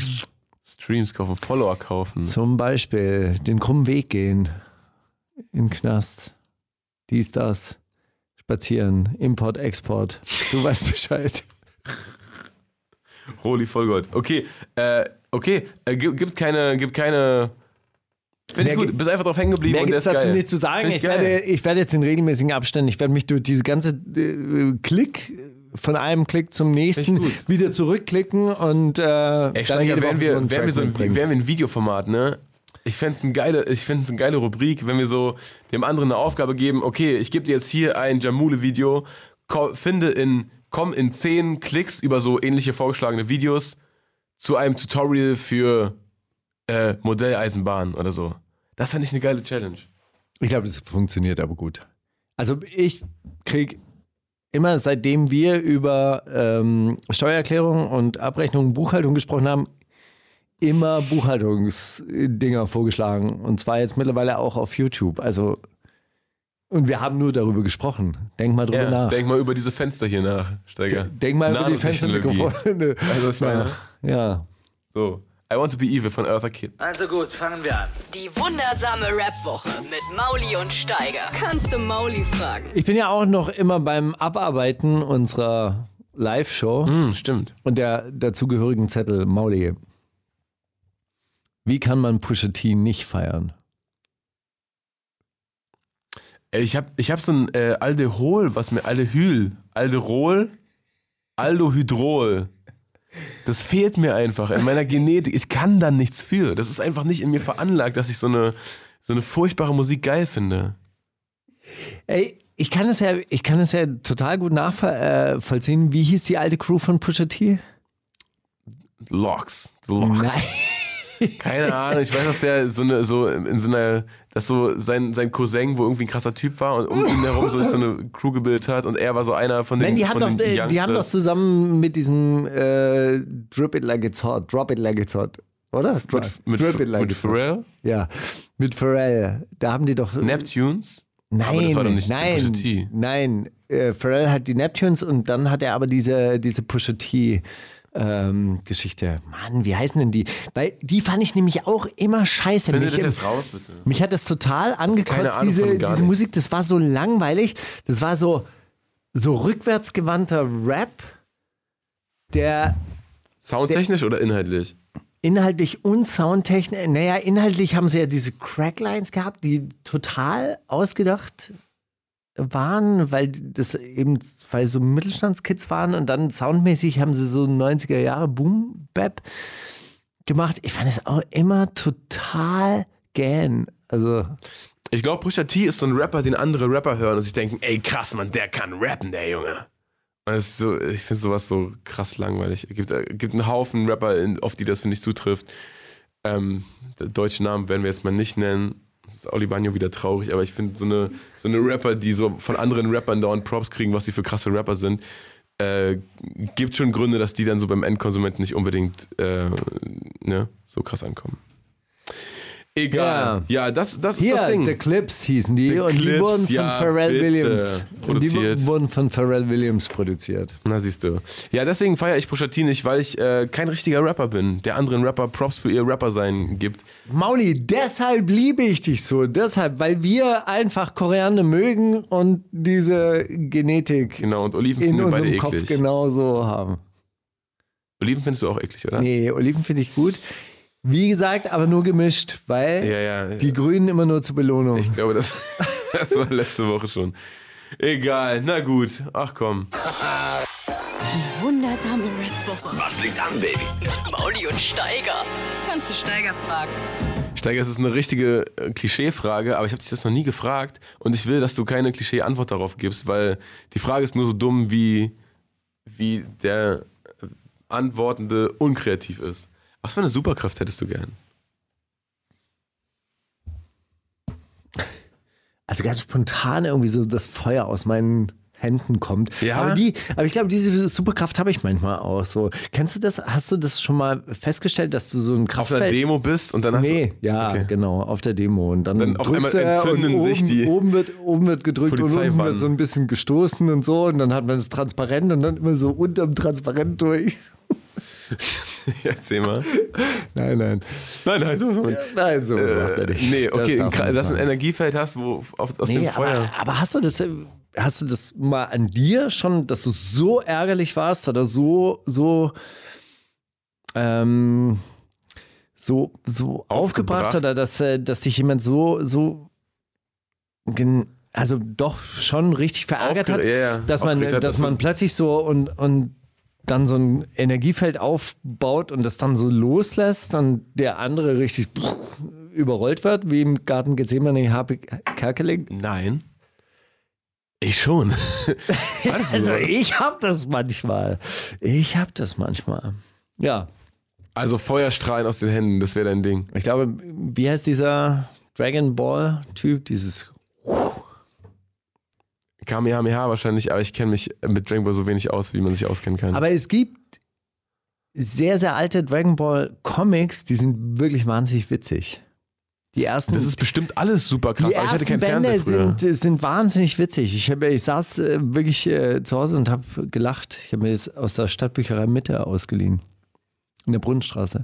Streams kaufen, Follower kaufen. Zum Beispiel den krummen Weg gehen. In den Knast. Dies, das. Spazieren. Import, Export. Du weißt <laughs> Bescheid. Holy Vollgold. Okay, äh, okay, äh, gibt, keine, gibt keine. Finde ich gut, bist einfach drauf hängen geblieben Mehr gibt es dazu geil. nicht zu sagen. Ich ich werde, ich werde jetzt in regelmäßigen Abständen, ich werde mich durch diese ganze äh, Klick von einem Klick zum nächsten wieder zurückklicken und äh, Ey, dann Steiger, wären wir, einen wären wir, so ein, wären wir ein Videoformat, ne? Ich fände es eine geile, ich eine geile Rubrik, wenn wir so dem anderen eine Aufgabe geben, okay, ich gebe dir jetzt hier ein Jamule-Video, finde in, komm in 10 Klicks über so ähnliche vorgeschlagene Videos zu einem Tutorial für äh, Modelleisenbahn oder so. Das fände ich eine geile Challenge. Ich glaube, das funktioniert aber gut. Also ich krieg immer, seitdem wir über ähm, Steuererklärung und Abrechnung Buchhaltung gesprochen haben, immer Buchhaltungsdinger vorgeschlagen. Und zwar jetzt mittlerweile auch auf YouTube. Also, und wir haben nur darüber gesprochen. Denk mal drüber Ja, nach. denk mal über diese Fenster hier nach, Steiger. Denk mal über die. Fenstermikrofone. <laughs> Also, ich meine? Ja. So, I Want to Be Evil von Eartha Kitt. Also gut, fangen wir an. Die wundersame Rap-Woche mit Mauli und Steiger. Kannst du Mauli fragen? Ich bin ja auch noch immer beim Abarbeiten unserer Live-Show Hm, stimmt. und der dazugehörigen Zettel Mauli. Wie kann man Pusha T nicht feiern? Ey, Ich habe ich hab so ein äh, Aldehol, was mir Aldehyl, Alderol, Aldohydrol. Das fehlt mir einfach in meiner Genetik. Ich kann da nichts für. Das ist einfach nicht in mir veranlagt, dass ich so eine, so eine furchtbare Musik geil finde. Ey, ich kann es ja, ich kann es ja total gut nachvollziehen. Wie hieß die alte Crew von Pusha T? Locks. The Locks. Nein. Keine Ahnung. Ich weiß, dass der so eine, so in so einer, dass so sein, sein Cousin, wo irgendwie ein krasser Typ war und um ihn herum so, so eine Crew gebildet hat und er war so einer von den, Nein, die haben, doch, äh, die haben doch zusammen mit diesem äh, Drip It Like It's Hot, Drop It Like It's Hot, oder? Mit, mit, Drip It Like mit. Pharrell, Ja, mit Pharrell. Da haben die doch. Neptunes. Nein, Aber das war doch nicht nein, nein. Äh, Pharrell hat die Neptunes und dann hat er aber diese, diese Pusha T. Ähm, Geschichte. Mann, wie heißen denn die? Weil die fand ich nämlich auch immer scheiße. Finde Mich, das raus, bitte. mich hat das total angekotzt, diese, diese. Musik. Das war so langweilig. Das war so, so rückwärtsgewandter Rap, der Soundtechnisch oder inhaltlich? inhaltlich und soundtechnisch, naja, inhaltlich haben sie ja diese Cracklines gehabt, die total ausgedacht waren, weil das eben, weil so Mittelstandskids waren und dann soundmäßig haben sie so 90er Jahre Boom-Bap gemacht. Ich fand es auch immer total gähn. Also, Ich glaube, Pusha T ist so ein Rapper, den andere Rapper hören und sich denken, ey krass, Mann, der kann rappen, der Junge. So, ich finde sowas so krass langweilig. Es gibt, äh, gibt einen Haufen Rapper, auf die das, finde ich, zutrifft. Ähm, deutsche Namen werden wir jetzt mal nicht nennen. Ist Oli Bagno wieder traurig, aber ich finde so eine, so eine Rapper, die so von anderen Rappern dauernd Props kriegen, was sie für krasse Rapper sind, äh, gibt schon Gründe, dass die dann so beim Endkonsumenten nicht unbedingt äh, ne, so krass ankommen. Egal. Ja, das, das ist Hier, das Ding. The Clips hießen die The und die Clips, wurden von ja, Pharrell bitte. Williams. Und die Produziert. wu- wurden von Pharrell Williams produziert. Na siehst du. Ja, deswegen feiere ich Pusha T nicht, weil ich äh, kein richtiger Rapper bin, der anderen Rapper Props für ihr Rapper-Sein gibt. Mauli, deshalb liebe ich dich so. Deshalb, weil wir einfach Koreaner mögen und diese Genetik Genau, und Oliven in finden unserem Kopf eklig. genauso haben. Oliven findest du auch eklig, oder? Nee, Oliven finde ich gut. Wie gesagt, aber nur gemischt, weil Ja, ja. die Grünen immer nur zur Belohnung. Ich glaube, das, <laughs> das war letzte Woche schon. Egal, na gut. Ach komm. Wundersame Rap-Woche. Was liegt an, Baby? Mauli und Steiger. Kannst du Steiger fragen? Steiger, es ist eine richtige äh, Klischee-Frage, aber ich habe dich das noch nie gefragt und ich will, dass du keine Klischee-Antwort darauf gibst, weil die Frage ist nur so dumm, wie, wie der äh, Antwortende unkreativ ist. Was für eine Superkraft hättest du gern? Also ganz spontan irgendwie so das Feuer aus meinen Händen kommt. Ja. Aber, die, aber ich glaube, diese Superkraft habe ich manchmal auch so. Kennst du das? Hast du das schon mal festgestellt, dass du so ein Auf einer Kraftfeld... Demo bist und dann hast Nee, du. ja, Okay. genau, auf der Demo. Und dann, Dann auf einmal entzünden und sich oben, die Oben wird, oben wird gedrückt und unten wird so ein bisschen gestoßen und so. Und dann hat man das transparent und dann immer so unterm Transparent durch. <laughs> <laughs> Erzähl mal. Nein, nein. Nein, nein, so Nein, so was macht äh, nicht. Nee, okay, nicht dass du ein. Energiefeld hast, wo auf, aus dem Nee, Feuer. aber, aber hast du das, äh, hast du das mal an dir schon, dass du so ärgerlich warst oder so, so, ähm, so, so aufgebracht, Aufgebracht? oder dass, äh, dass dich jemand so, so, also doch schon richtig verärgert Aufge- hat, ja, ja, dass man, dass man plötzlich so und, und dann so ein Energiefeld aufbaut und das dann so loslässt und der andere richtig überrollt wird, wie im Garten Gethsemane Habe Kerkeling. Nein. Ich schon. <laughs> Also ich hab das manchmal. Ich hab das manchmal. Ja, Also Feuerstrahlen aus den Händen, das wäre dein Ding. ich glaube, wie heißt dieser Dragon Ball Typ? Dieses Kamehameha wahrscheinlich, aber ich kenne mich mit Dragon Ball so wenig aus, wie man sich auskennen kann. Aber es gibt sehr, sehr alte Dragon Ball Comics, die sind wirklich wahnsinnig witzig. Die ersten, das ist bestimmt alles super krass, die aber ich hatte ersten keinen Bände Fernseher früher. sind, sind wahnsinnig witzig. Ich, hab, ich saß äh, wirklich äh, zu Hause und habe gelacht. Ich habe mir das aus der Stadtbücherei Mitte ausgeliehen. In der Brunnenstraße.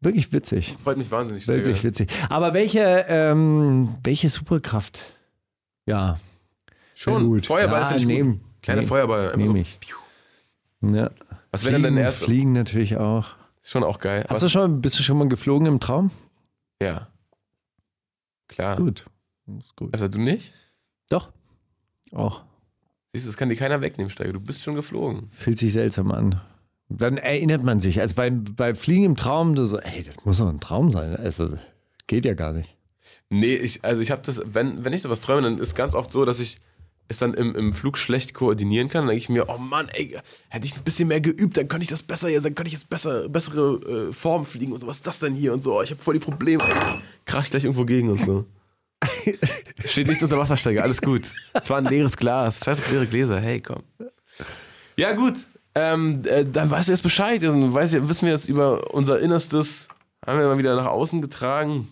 Wirklich witzig. Freut mich wahnsinnig. Wirklich Steiger. witzig. Aber welche, ähm, welche Superkraft? Ja. Schon. Feuerball Ja, finde ich nehm, gut. Kleiner nehm, Feuerball. Nehme so. ich. Ja. Was wäre denn dein Fliegen, erster? Fliegen natürlich auch. Schon auch geil. Hast Was- du schon, bist du schon mal geflogen im Traum? Ja. Klar. Gut. Ist gut. Also du nicht? Doch. Auch. Siehst du, das kann dir keiner wegnehmen, Steiger. Du bist schon geflogen. Fühlt sich seltsam an. Dann erinnert man sich. Also beim, beim Fliegen im Traum, du so, ey, das muss doch ein Traum sein. Also, geht ja gar nicht. Nee, ich, also ich habe das, wenn, wenn ich sowas träume, dann ist ganz oft so, dass ich es dann im, im Flug schlecht koordinieren kann. Dann denke ich mir, oh Mann, ey, hätte ich ein bisschen mehr geübt, dann könnte ich das besser, ja, dann könnte ich jetzt besser, bessere äh, Formen fliegen und so, was ist das denn hier und so, ich habe voll die Probleme. Krach ich gleich irgendwo gegen und so. <laughs> Steht nichts unter Wassersteiger, alles gut. Es war ein leeres Glas. Scheiß auf leere Gläser, hey, komm. Ja, gut. Ähm, äh, dann weißt du jetzt Bescheid. Dann weiß, wissen wir jetzt über unser Innerstes. Haben wir mal wieder nach außen getragen.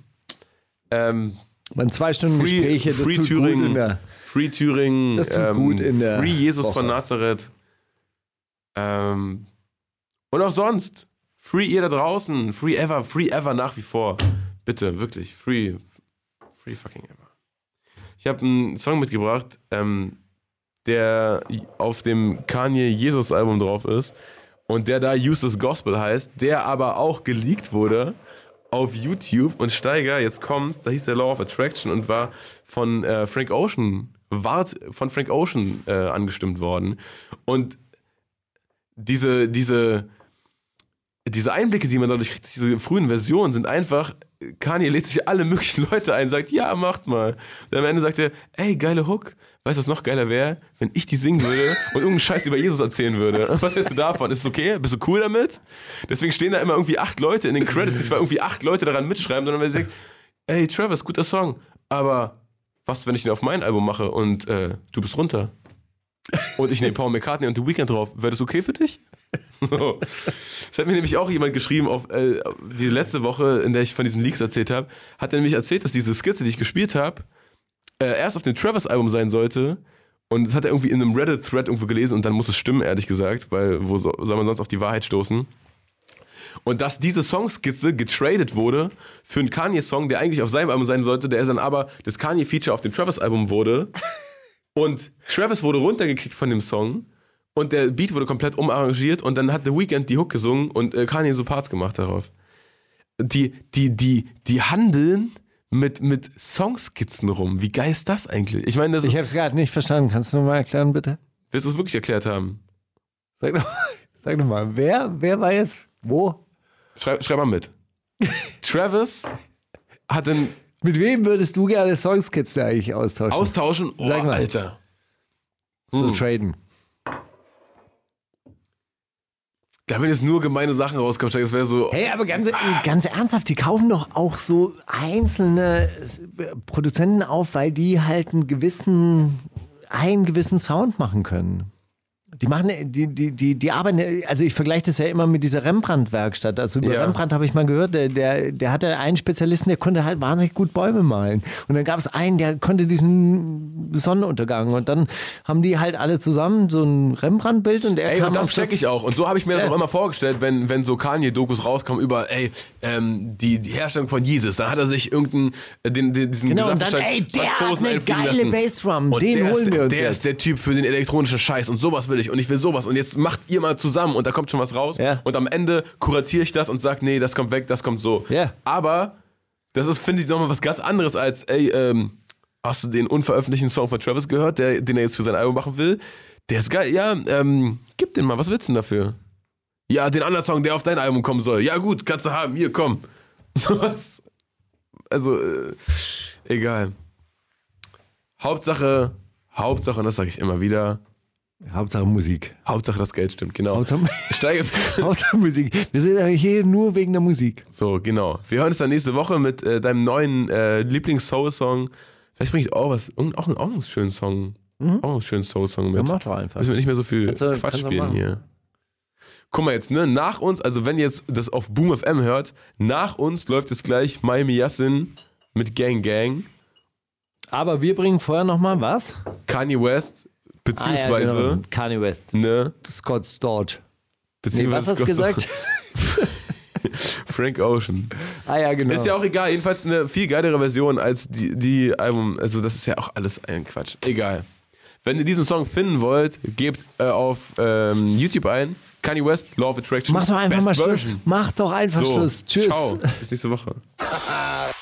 Ähm, Man zwei Stunden Free- Gespräche, das Free tut Thüringen. gut in der. Free Thüringen. Das tut gut in der Free Jesus Woche. von Nazareth. Ähm, und auch sonst. Free ihr da draußen. Free ever. Free ever nach wie vor. Bitte, wirklich. Free. Free fucking ever. Ich habe einen Song mitgebracht, ähm, der auf dem Kanye Jesus Album drauf ist und der da Useless Gospel heißt, der aber auch geleakt wurde auf YouTube und Steiger, jetzt kommt's, da hieß der Law of Attraction und war von äh, Frank Ocean, war von Frank Ocean äh, angestimmt worden. Und diese, diese, diese Einblicke, die man dadurch kriegt, diese frühen Versionen, sind einfach, Kanye lädt sich alle möglichen Leute ein, sagt, ja, macht mal. Und am Ende sagt er, ey, geile Hook. Weißt du, was noch geiler wäre? Wenn ich die singen würde und irgendeinen Scheiß über Jesus erzählen würde. <laughs> Was hältst du davon? Ist es okay? Bist du cool damit? Deswegen stehen da immer irgendwie acht Leute in den Credits, nicht weil irgendwie acht Leute daran mitschreiben, sondern weil sie sagen, ey, Travis, guter Song, aber was, wenn ich den auf mein Album mache und äh, du bist runter? Und ich nehme Paul McCartney und The Weeknd drauf, wäre das okay für dich? <laughs> So. Das hat mir nämlich auch jemand geschrieben, auf äh, die letzte Woche, in der ich von diesen Leaks erzählt habe, hat er nämlich erzählt, dass diese Skizze, die ich gespielt habe, äh, erst auf dem Travis-Album sein sollte. Und das hat er irgendwie in einem Reddit-Thread irgendwo gelesen und dann muss es stimmen, ehrlich gesagt, weil wo so, soll man sonst auf die Wahrheit stoßen? Und dass diese Songskizze getradet wurde für einen Kanye-Song, der eigentlich auf seinem Album sein sollte, der ist dann aber das Kanye-Feature auf dem Travis-Album wurde. <laughs> Und Travis wurde runtergekickt von dem Song und der Beat wurde komplett umarrangiert und dann hat The Weeknd die Hook gesungen und äh, Kanye so Parts gemacht darauf. Die, die, die, die handeln mit, mit Songskizzen rum. Wie geil ist das eigentlich? Ich meine, das Ich habe es gerade nicht verstanden. Kannst du nochmal erklären, bitte? Willst du es wirklich erklärt haben? Sag doch, sag doch mal, wer, wer war jetzt wo? Schreib, schreib mal mit. <laughs> Travis hat den Mit wem würdest du gerne Songskizzen eigentlich austauschen? Austauschen. Oh, Sag mal. Alter. so Hm. traden. Da wenn jetzt nur gemeine Sachen rauskommen, das wäre so. Hey, aber ganz, ganz ernsthaft, die kaufen doch auch so einzelne Produzenten auf, weil die halt einen gewissen, einen gewissen Sound machen können. Die machen, die, die, die, die arbeiten, also ich vergleiche das ja immer mit dieser Rembrandt-Werkstatt. Also über Ja. Rembrandt habe ich mal gehört, der, der, der hatte einen Spezialisten, der konnte halt wahnsinnig gut Bäume malen. Und dann gab es einen, der konnte diesen Sonnenuntergang. Und dann haben die halt alle zusammen so ein Rembrandt-Bild und er Ey, kam das check Schluss- ich auch. Und so habe ich mir das Ja. auch immer vorgestellt, wenn, wenn so Kanye-Dokus rauskommen über, ey, ähm, die, die Herstellung von Jesus. Dann hat er sich irgendeinen, äh, den, den, diesen Genau, und dann, ey, der hat eine geile. Bassdrum, den der holen ist, wir uns Der jetzt. ist der Typ für den elektronischen Scheiß und sowas will ich und ich will sowas. Und jetzt macht ihr mal zusammen und da kommt schon was raus. Ja. Und am Ende kuratiere ich das und sag, nee, das kommt weg, das kommt so. Ja. Aber das ist, finde ich, nochmal was ganz anderes als, ey, ähm, hast du den unveröffentlichten Song von Travis gehört, der, den er jetzt für sein Album machen will? Der ist geil. Ja, ähm, gib den mal. Was willst du denn dafür? Ja, den anderen Song, der auf dein Album kommen soll. Ja, gut, kannst du haben. Hier, komm. <laughs> Sowas. Also, äh, egal. Hauptsache, Hauptsache, und das sage ich immer wieder, Hauptsache Musik. Hauptsache das Geld stimmt, genau. Hauptsache, <laughs> Steige. <laughs> Hauptsache Musik. Wir sind ja hier nur wegen der Musik. So, genau. Wir hören uns dann nächste Woche mit äh, deinem neuen äh, Lieblings-Soul-Song. Vielleicht bringe ich auch was, auch, einen- auch einen schönen Song. Auch einen schönen Soul-Song mit. Mhm. Ja, mach doch einfach. Müssen wir nicht mehr so viel du- Quatsch spielen hier. Guck mal jetzt, ne, nach uns, also wenn ihr jetzt das auf Boom FM hört, nach uns läuft jetzt gleich Miami Yassin mit Gang Gang, Aber wir bringen vorher nochmal was? Kanye West, beziehungsweise, Ah, ja, genau. Kanye West. ne, Scott Storch. Nee, beziehungsweise was hast du gesagt? <laughs> Frank Ocean. ah ja, genau. Ist ja auch egal, jedenfalls eine viel geilere Version als die, die Album, also das ist ja auch alles ein Quatsch. Egal. Wenn ihr diesen Song finden wollt, gebt äh, auf ähm, YouTube ein, Kanye West, Law of Attraction. Mach doch einfach Best mal Schluss. Version. Mach doch einfach So, Schluss. Tschüss. Ciao, bis nächste Woche. <laughs>